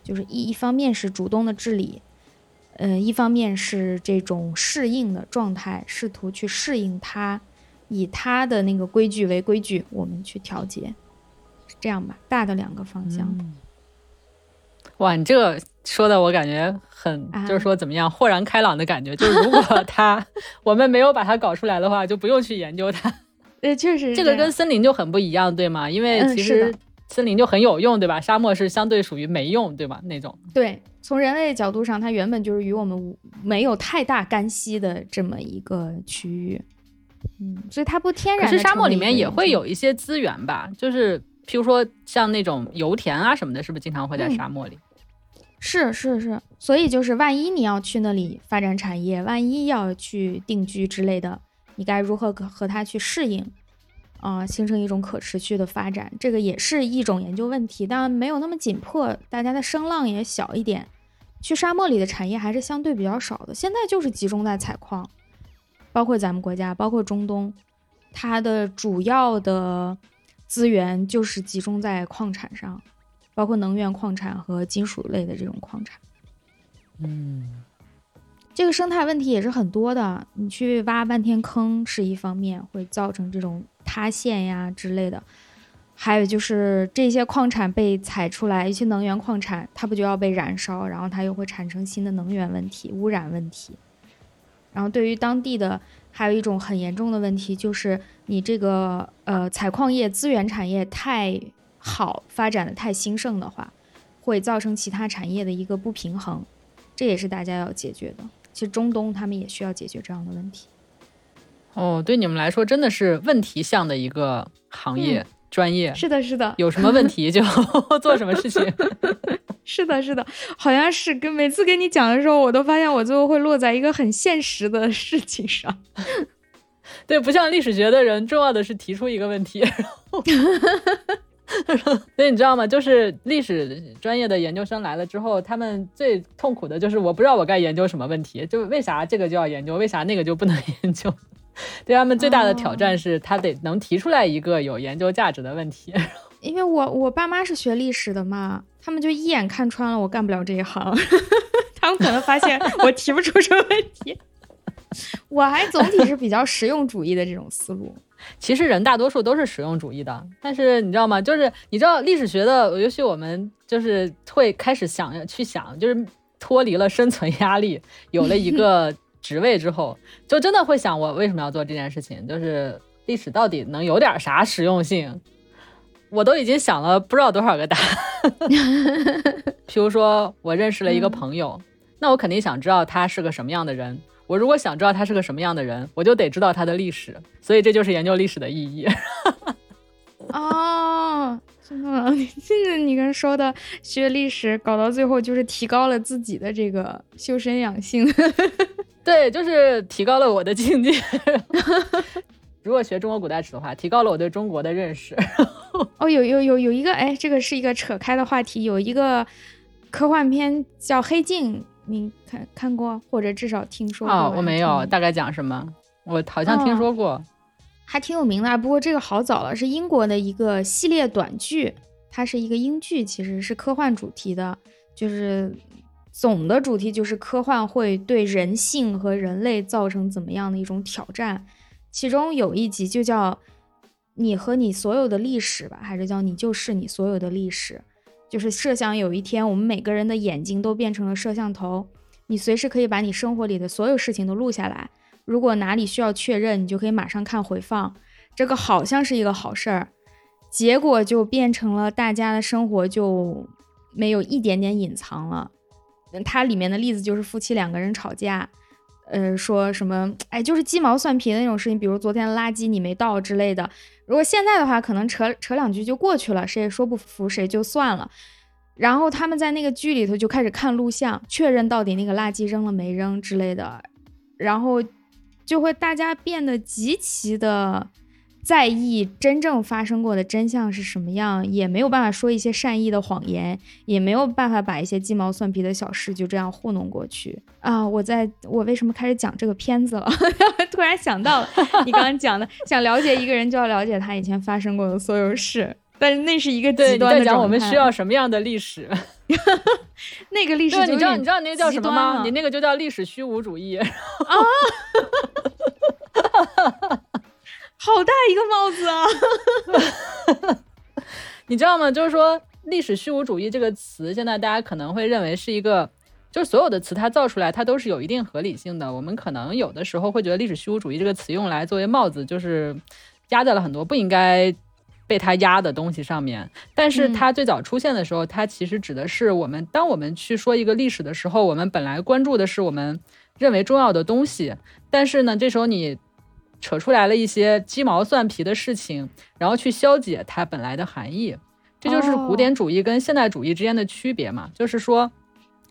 就是一一方面是主动的治理，嗯，一方面是这种适应的状态，试图去适应它以它的那个规矩为规矩，我们去调节，是这样吧？大的两个方向。哇，你这个说的我感觉很，就是说怎么样，豁然开朗的感觉。就是如果 它我们没有把它搞出来的话，就不用去研究它。呃，确实，这个跟森林就很不一样，对吗？因为其实森林就很有用，对吧？沙漠是相对属于没用，对吧？那种。对，从人类角度上，它原本就是与我们没有太大干系的这么一个区域。嗯，所以它不天然。可是沙漠里面也会有一些资源吧？就是譬如说像那种油田啊什么的，是不是经常会在沙漠里？是是是，所以就是万一你要去那里发展产业，万一要去定居之类的，你该如何和它去适应啊，形成一种可持续的发展？这个也是一种研究问题，但没有那么紧迫，大家的声浪也小一点。去沙漠里的产业还是相对比较少的，现在就是集中在采矿，包括咱们国家，包括中东，它的主要的资源就是集中在矿产上。包括能源矿产和金属类的这种矿产，嗯，这个生态问题也是很多的。你去挖半天坑是一方面，会造成这种塌陷呀之类的；还有就是这些矿产被采出来，一些能源矿产，它不就要被燃烧，然后它又会产生新的能源问题、污染问题。然后对于当地的，还有一种很严重的问题，就是你这个呃采矿业资源产业太。好发展的太兴盛的话，会造成其他产业的一个不平衡，这也是大家要解决的。其实中东他们也需要解决这样的问题。哦，对你们来说真的是问题向的一个行业专业。是的，是的，有什么问题就 做什么事情。是的，是的，好像是跟每次跟你讲的时候，我都发现我最后会落在一个很现实的事情上。对，不像历史学的人，重要的是提出一个问题。所以你知道吗？就是历史专业的研究生来了之后，他们最痛苦的就是我不知道我该研究什么问题，就为啥这个就要研究，为啥那个就不能研究？对他们最大的挑战是他得能提出来一个有研究价值的问题。因为我我爸妈是学历史的嘛，他们就一眼看穿了我干不了这一行，他们可能发现我提不出什么问题。我还总体是比较实用主义的这种思路。其实人大多数都是实用主义的，但是你知道吗？就是你知道历史学的，尤其我们就是会开始想去想，就是脱离了生存压力，有了一个职位之后，就真的会想我为什么要做这件事情？就是历史到底能有点啥实用性？我都已经想了不知道多少个答案。比如说，我认识了一个朋友，那我肯定想知道他是个什么样的人。我如果想知道他是个什么样的人，我就得知道他的历史，所以这就是研究历史的意义。哦，真的，这是你刚说的，学历史搞到最后就是提高了自己的这个修身养性。对，就是提高了我的境界。如果学中国古代史的话，提高了我对中国的认识。哦，有有有有一个，哎，这个是一个扯开的话题，有一个科幻片叫《黑镜》。你看看过，或者至少听说过？哦，我没有，大概讲什么？我好像听说过，还挺有名的。不过这个好早了，是英国的一个系列短剧，它是一个英剧，其实是科幻主题的，就是总的主题就是科幻会对人性和人类造成怎么样的一种挑战。其中有一集就叫“你和你所有的历史”吧，还是叫“你就是你所有的历史”。就是设想有一天，我们每个人的眼睛都变成了摄像头，你随时可以把你生活里的所有事情都录下来。如果哪里需要确认，你就可以马上看回放。这个好像是一个好事儿，结果就变成了大家的生活就没有一点点隐藏了。它里面的例子就是夫妻两个人吵架，呃，说什么哎，就是鸡毛蒜皮的那种事情，比如昨天垃圾你没倒之类的。如果现在的话，可能扯扯两句就过去了，谁也说不服谁就算了。然后他们在那个剧里头就开始看录像，确认到底那个垃圾扔了没扔之类的，然后就会大家变得极其的。在意真正发生过的真相是什么样，也没有办法说一些善意的谎言，也没有办法把一些鸡毛蒜皮的小事就这样糊弄过去啊！我在我为什么开始讲这个片子了？突然想到了你刚刚讲的，想了解一个人就要了解他以前发生过的所有事，但是那是一个极端的讲我们需要什么样的历史？那个历史，你知道你知道那个叫什么吗？你那个就叫历史虚无主义啊！好大一个帽子啊！你知道吗？就是说，历史虚无主义这个词，现在大家可能会认为是一个，就是所有的词它造出来，它都是有一定合理性的。我们可能有的时候会觉得历史虚无主义这个词用来作为帽子，就是压在了很多不应该被它压的东西上面。但是它最早出现的时候，它其实指的是我们，当我们去说一个历史的时候，我们本来关注的是我们认为重要的东西，但是呢，这时候你。扯出来了一些鸡毛蒜皮的事情，然后去消解它本来的含义，这就是古典主义跟现代主义之间的区别嘛。就是说，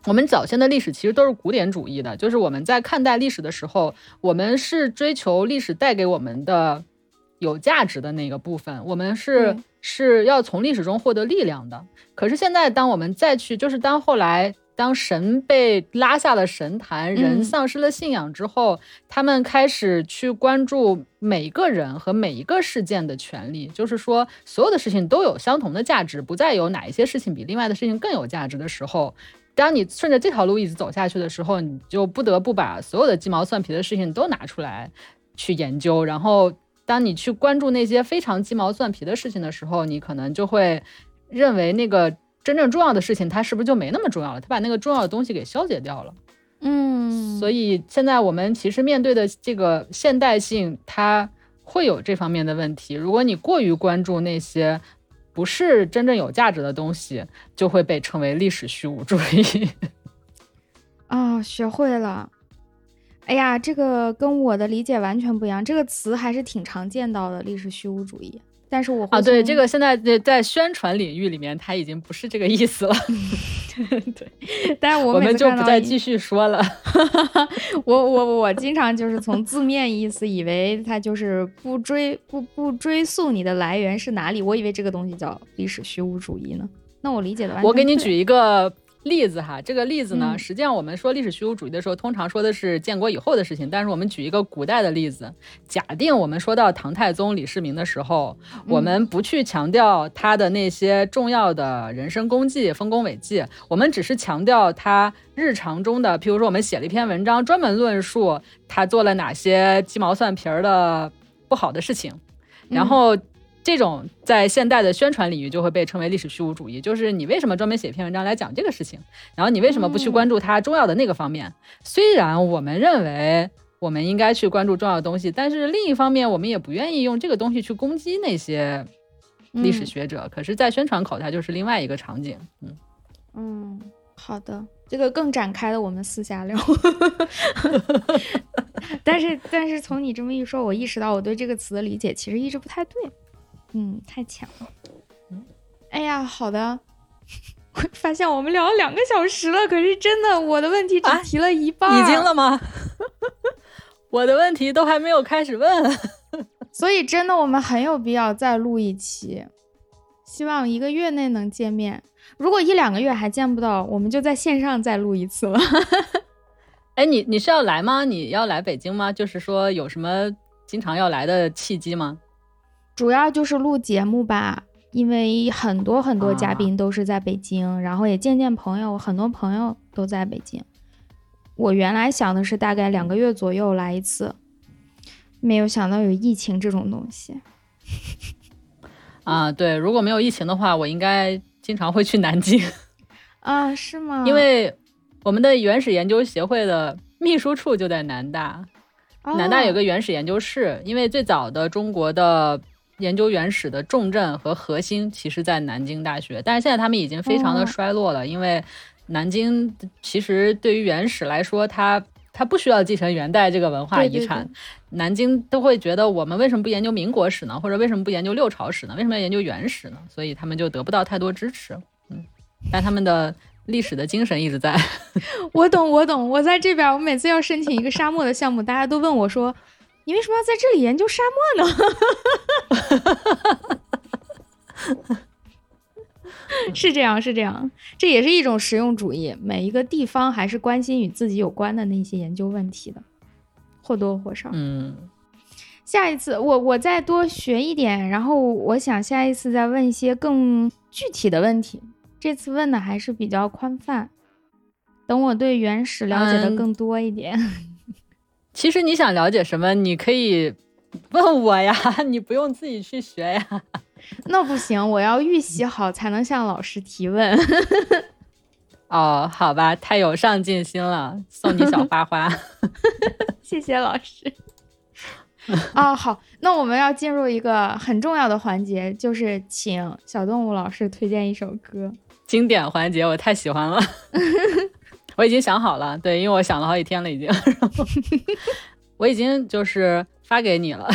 我们早先的历史其实都是古典主义的，就是我们在看待历史的时候，我们是追求历史带给我们的有价值的那个部分，我们是是要从历史中获得力量的。可是现在，当我们再去，就是当后来。当神被拉下了神坛，人丧失了信仰之后，他们开始去关注每一个人和每一个事件的权利，就是说，所有的事情都有相同的价值，不再有哪一些事情比另外的事情更有价值的时候，当你顺着这条路一直走下去的时候，你就不得不把所有的鸡毛蒜皮的事情都拿出来去研究。然后，当你去关注那些非常鸡毛蒜皮的事情的时候，你可能就会认为那个。真正重要的事情，它是不是就没那么重要了？它把那个重要的东西给消解掉了。嗯，所以现在我们其实面对的这个现代性，它会有这方面的问题。如果你过于关注那些不是真正有价值的东西，就会被称为历史虚无主义。啊，学会了。哎呀，这个跟我的理解完全不一样。这个词还是挺常见到的，历史虚无主义。但是我啊，对这个现在在在宣传领域里面，它已经不是这个意思了。对，但是我们就不再继续说了。我我我经常就是从字面意思以为它就是不追不不追溯你的来源是哪里，我以为这个东西叫历史虚无主义呢。那我理解的。我给你举一个。例子哈，这个例子呢，实际上我们说历史虚无主义的时候，通常说的是建国以后的事情。但是我们举一个古代的例子，假定我们说到唐太宗李世民的时候，我们不去强调他的那些重要的人生功绩、丰功伟绩，我们只是强调他日常中的，譬如说我们写了一篇文章，专门论述他做了哪些鸡毛蒜皮儿的不好的事情，然后。这种在现代的宣传领域就会被称为历史虚无主义，就是你为什么专门写一篇文章来讲这个事情，然后你为什么不去关注它重要的那个方面？虽然我们认为我们应该去关注重要的东西，但是另一方面我们也不愿意用这个东西去攻击那些历史学者。可是，在宣传口，它就是另外一个场景。嗯嗯，好的，这个更展开了，我们私下聊。但是，但是从你这么一说，我意识到我对这个词的理解其实一直不太对。嗯，太强了。嗯，哎呀，好的。我发现我们聊了两个小时了，可是真的，我的问题只提了一半，已经了吗？我的问题都还没有开始问，所以真的，我们很有必要再录一期。希望一个月内能见面。如果一两个月还见不到，我们就在线上再录一次了。哎，你你是要来吗？你要来北京吗？就是说有什么经常要来的契机吗？主要就是录节目吧，因为很多很多嘉宾都是在北京，然后也见见朋友，很多朋友都在北京。我原来想的是大概两个月左右来一次，没有想到有疫情这种东西。啊，对，如果没有疫情的话，我应该经常会去南京。啊，是吗？因为我们的原始研究协会的秘书处就在南大，南大有个原始研究室，因为最早的中国的。研究原始的重镇和核心，其实在南京大学，但是现在他们已经非常的衰落了，因为南京其实对于原始来说，它它不需要继承元代这个文化遗产，南京都会觉得我们为什么不研究民国史呢？或者为什么不研究六朝史呢？为什么要研究原始呢？所以他们就得不到太多支持，嗯，但他们的历史的精神一直在。我懂，我懂，我在这边，我每次要申请一个沙漠的项目，大家都问我说。你为什么要在这里研究沙漠呢？是这样，是这样，这也是一种实用主义。每一个地方还是关心与自己有关的那些研究问题的，或多或少。嗯，下一次我我再多学一点，然后我想下一次再问一些更具体的问题。这次问的还是比较宽泛，等我对原始了解的更多一点。其实你想了解什么，你可以问我呀，你不用自己去学呀。那不行，我要预习好才能向老师提问。哦，好吧，太有上进心了，送你小花花。谢谢老师。啊，好，那我们要进入一个很重要的环节，就是请小动物老师推荐一首歌。经典环节，我太喜欢了。我已经想好了，对，因为我想了好几天了，已经。我已经就是发给你了。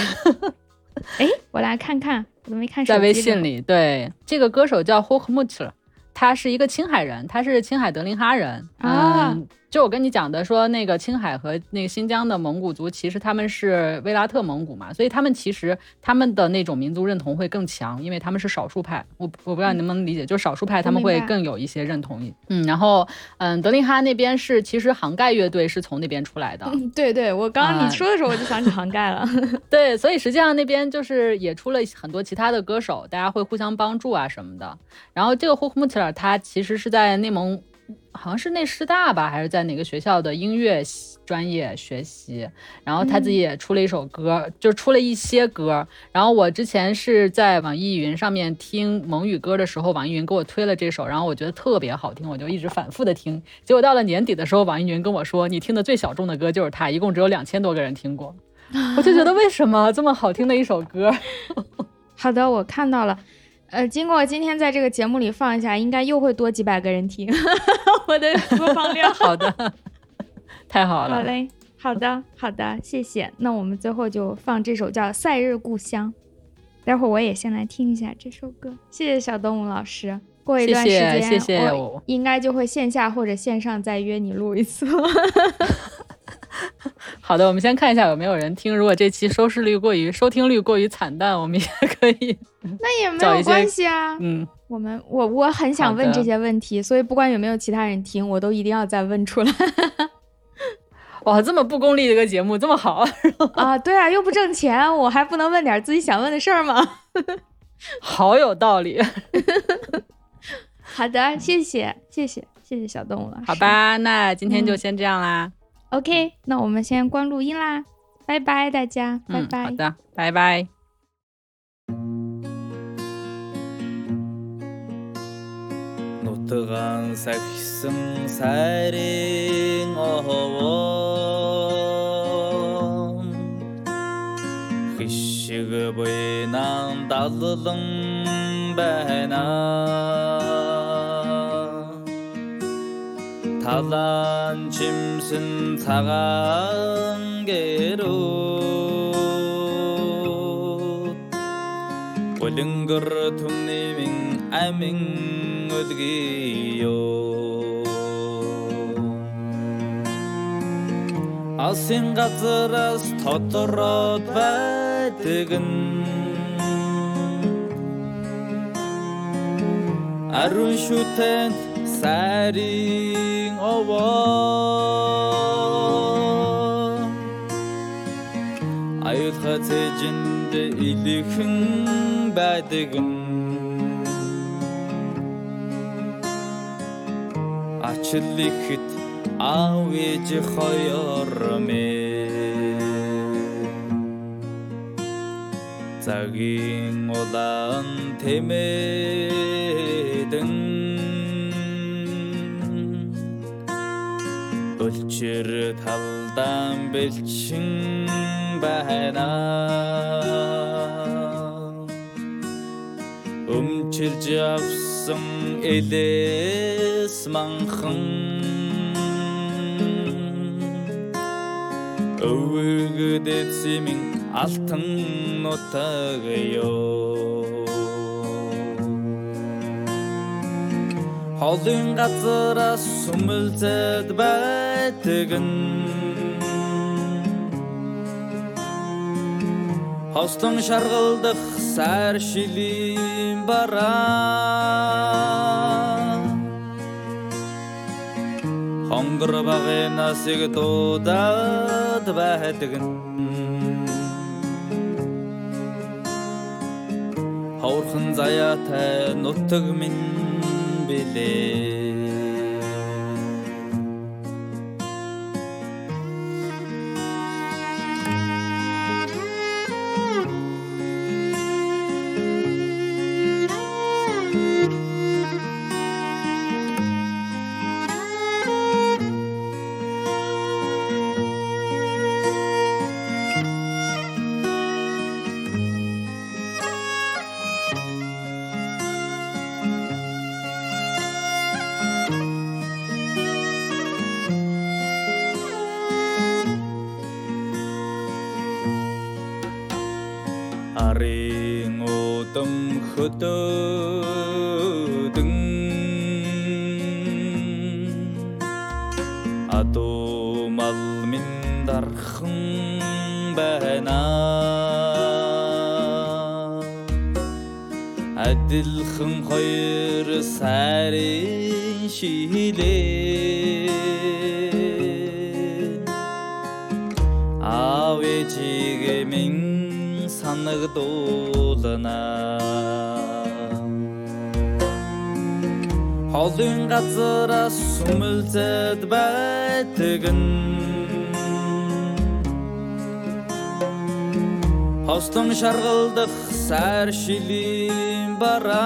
哎，我来看看，我都没看。在微信里，对，这个歌手叫 h o k m u t 他是一个青海人，他是青海德林哈人啊。就我跟你讲的，说那个青海和那个新疆的蒙古族，其实他们是维拉特蒙古嘛，所以他们其实他们的那种民族认同会更强，因为他们是少数派。我我不知道你能不能理解，就是少数派他们会更有一些认同。嗯，然后嗯，德令哈那边是其实杭盖乐队是从那边出来的。对对，我刚刚你说的时候我就想起杭盖了。对，所以实际上那边就是也出了很多其他的歌手，大家会互相帮助啊什么的。然后这个 u t l e r 他其实是在内蒙。好像是内师大吧，还是在哪个学校的音乐专业学习？然后他自己也出了一首歌，就出了一些歌。然后我之前是在网易云上面听蒙语歌的时候，网易云给我推了这首，然后我觉得特别好听，我就一直反复的听。结果到了年底的时候，网易云跟我说，你听的最小众的歌就是它，一共只有两千多个人听过。我就觉得为什么这么好听的一首歌？好的，我看到了。呃，经过今天在这个节目里放一下，应该又会多几百个人听 我的播放量。好的，太好了。好嘞，好的，好的，谢谢。那我们最后就放这首叫《赛日故乡》，待会儿我也先来听一下这首歌。谢谢小动物老师。过一段时间，谢谢，我应该就会线下或者线上再约你录一次。好的，我们先看一下有没有人听。如果这期收视率过于、收听率过于惨淡，我们也可以。那也没有关系啊。嗯，我们我我很想问这些问题，所以不管有没有其他人听，我都一定要再问出来。哇，这么不功利的一个节目，这么好啊？对啊，又不挣钱，我还不能问点自己想问的事儿吗？好有道理。好的，谢谢，谢谢，谢谢小动物了。好吧，那今天就先这样啦。OK，那我们先关录音啦，拜拜大家，拜拜。好的，拜拜。Талан чимсэн цагаан гэрүү Болонгор түмнэмин амин өлгийё Асын газраас тотороод байдаг нь Арун шүтэнд сайрын овоо Аюул хацэжинд илэхэн байдаг юм Ачил ихэд аав ээж хоёр мэ Цагийн улаан тэмээдэн Өлчөр талдан бэлчин байна. Өмчилж авсан элэс манхан. Өвгөдөцмин алтан нутаг ёо Холын газараас сүмэлзэд байдаг нь Хослон шаргалдах сайр шилийн бараа. Хонгор багын насыг дуудаад байдаг нь Ховорхон заяатай нутаг минь believe. Шаргалдах сайр шилийн бараа.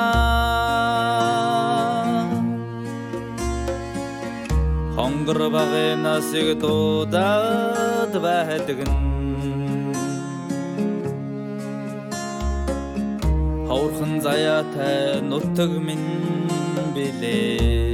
Хонгор багын насыг дуудаад байдаг нь Хаврхан заяатай нутаг минь билээ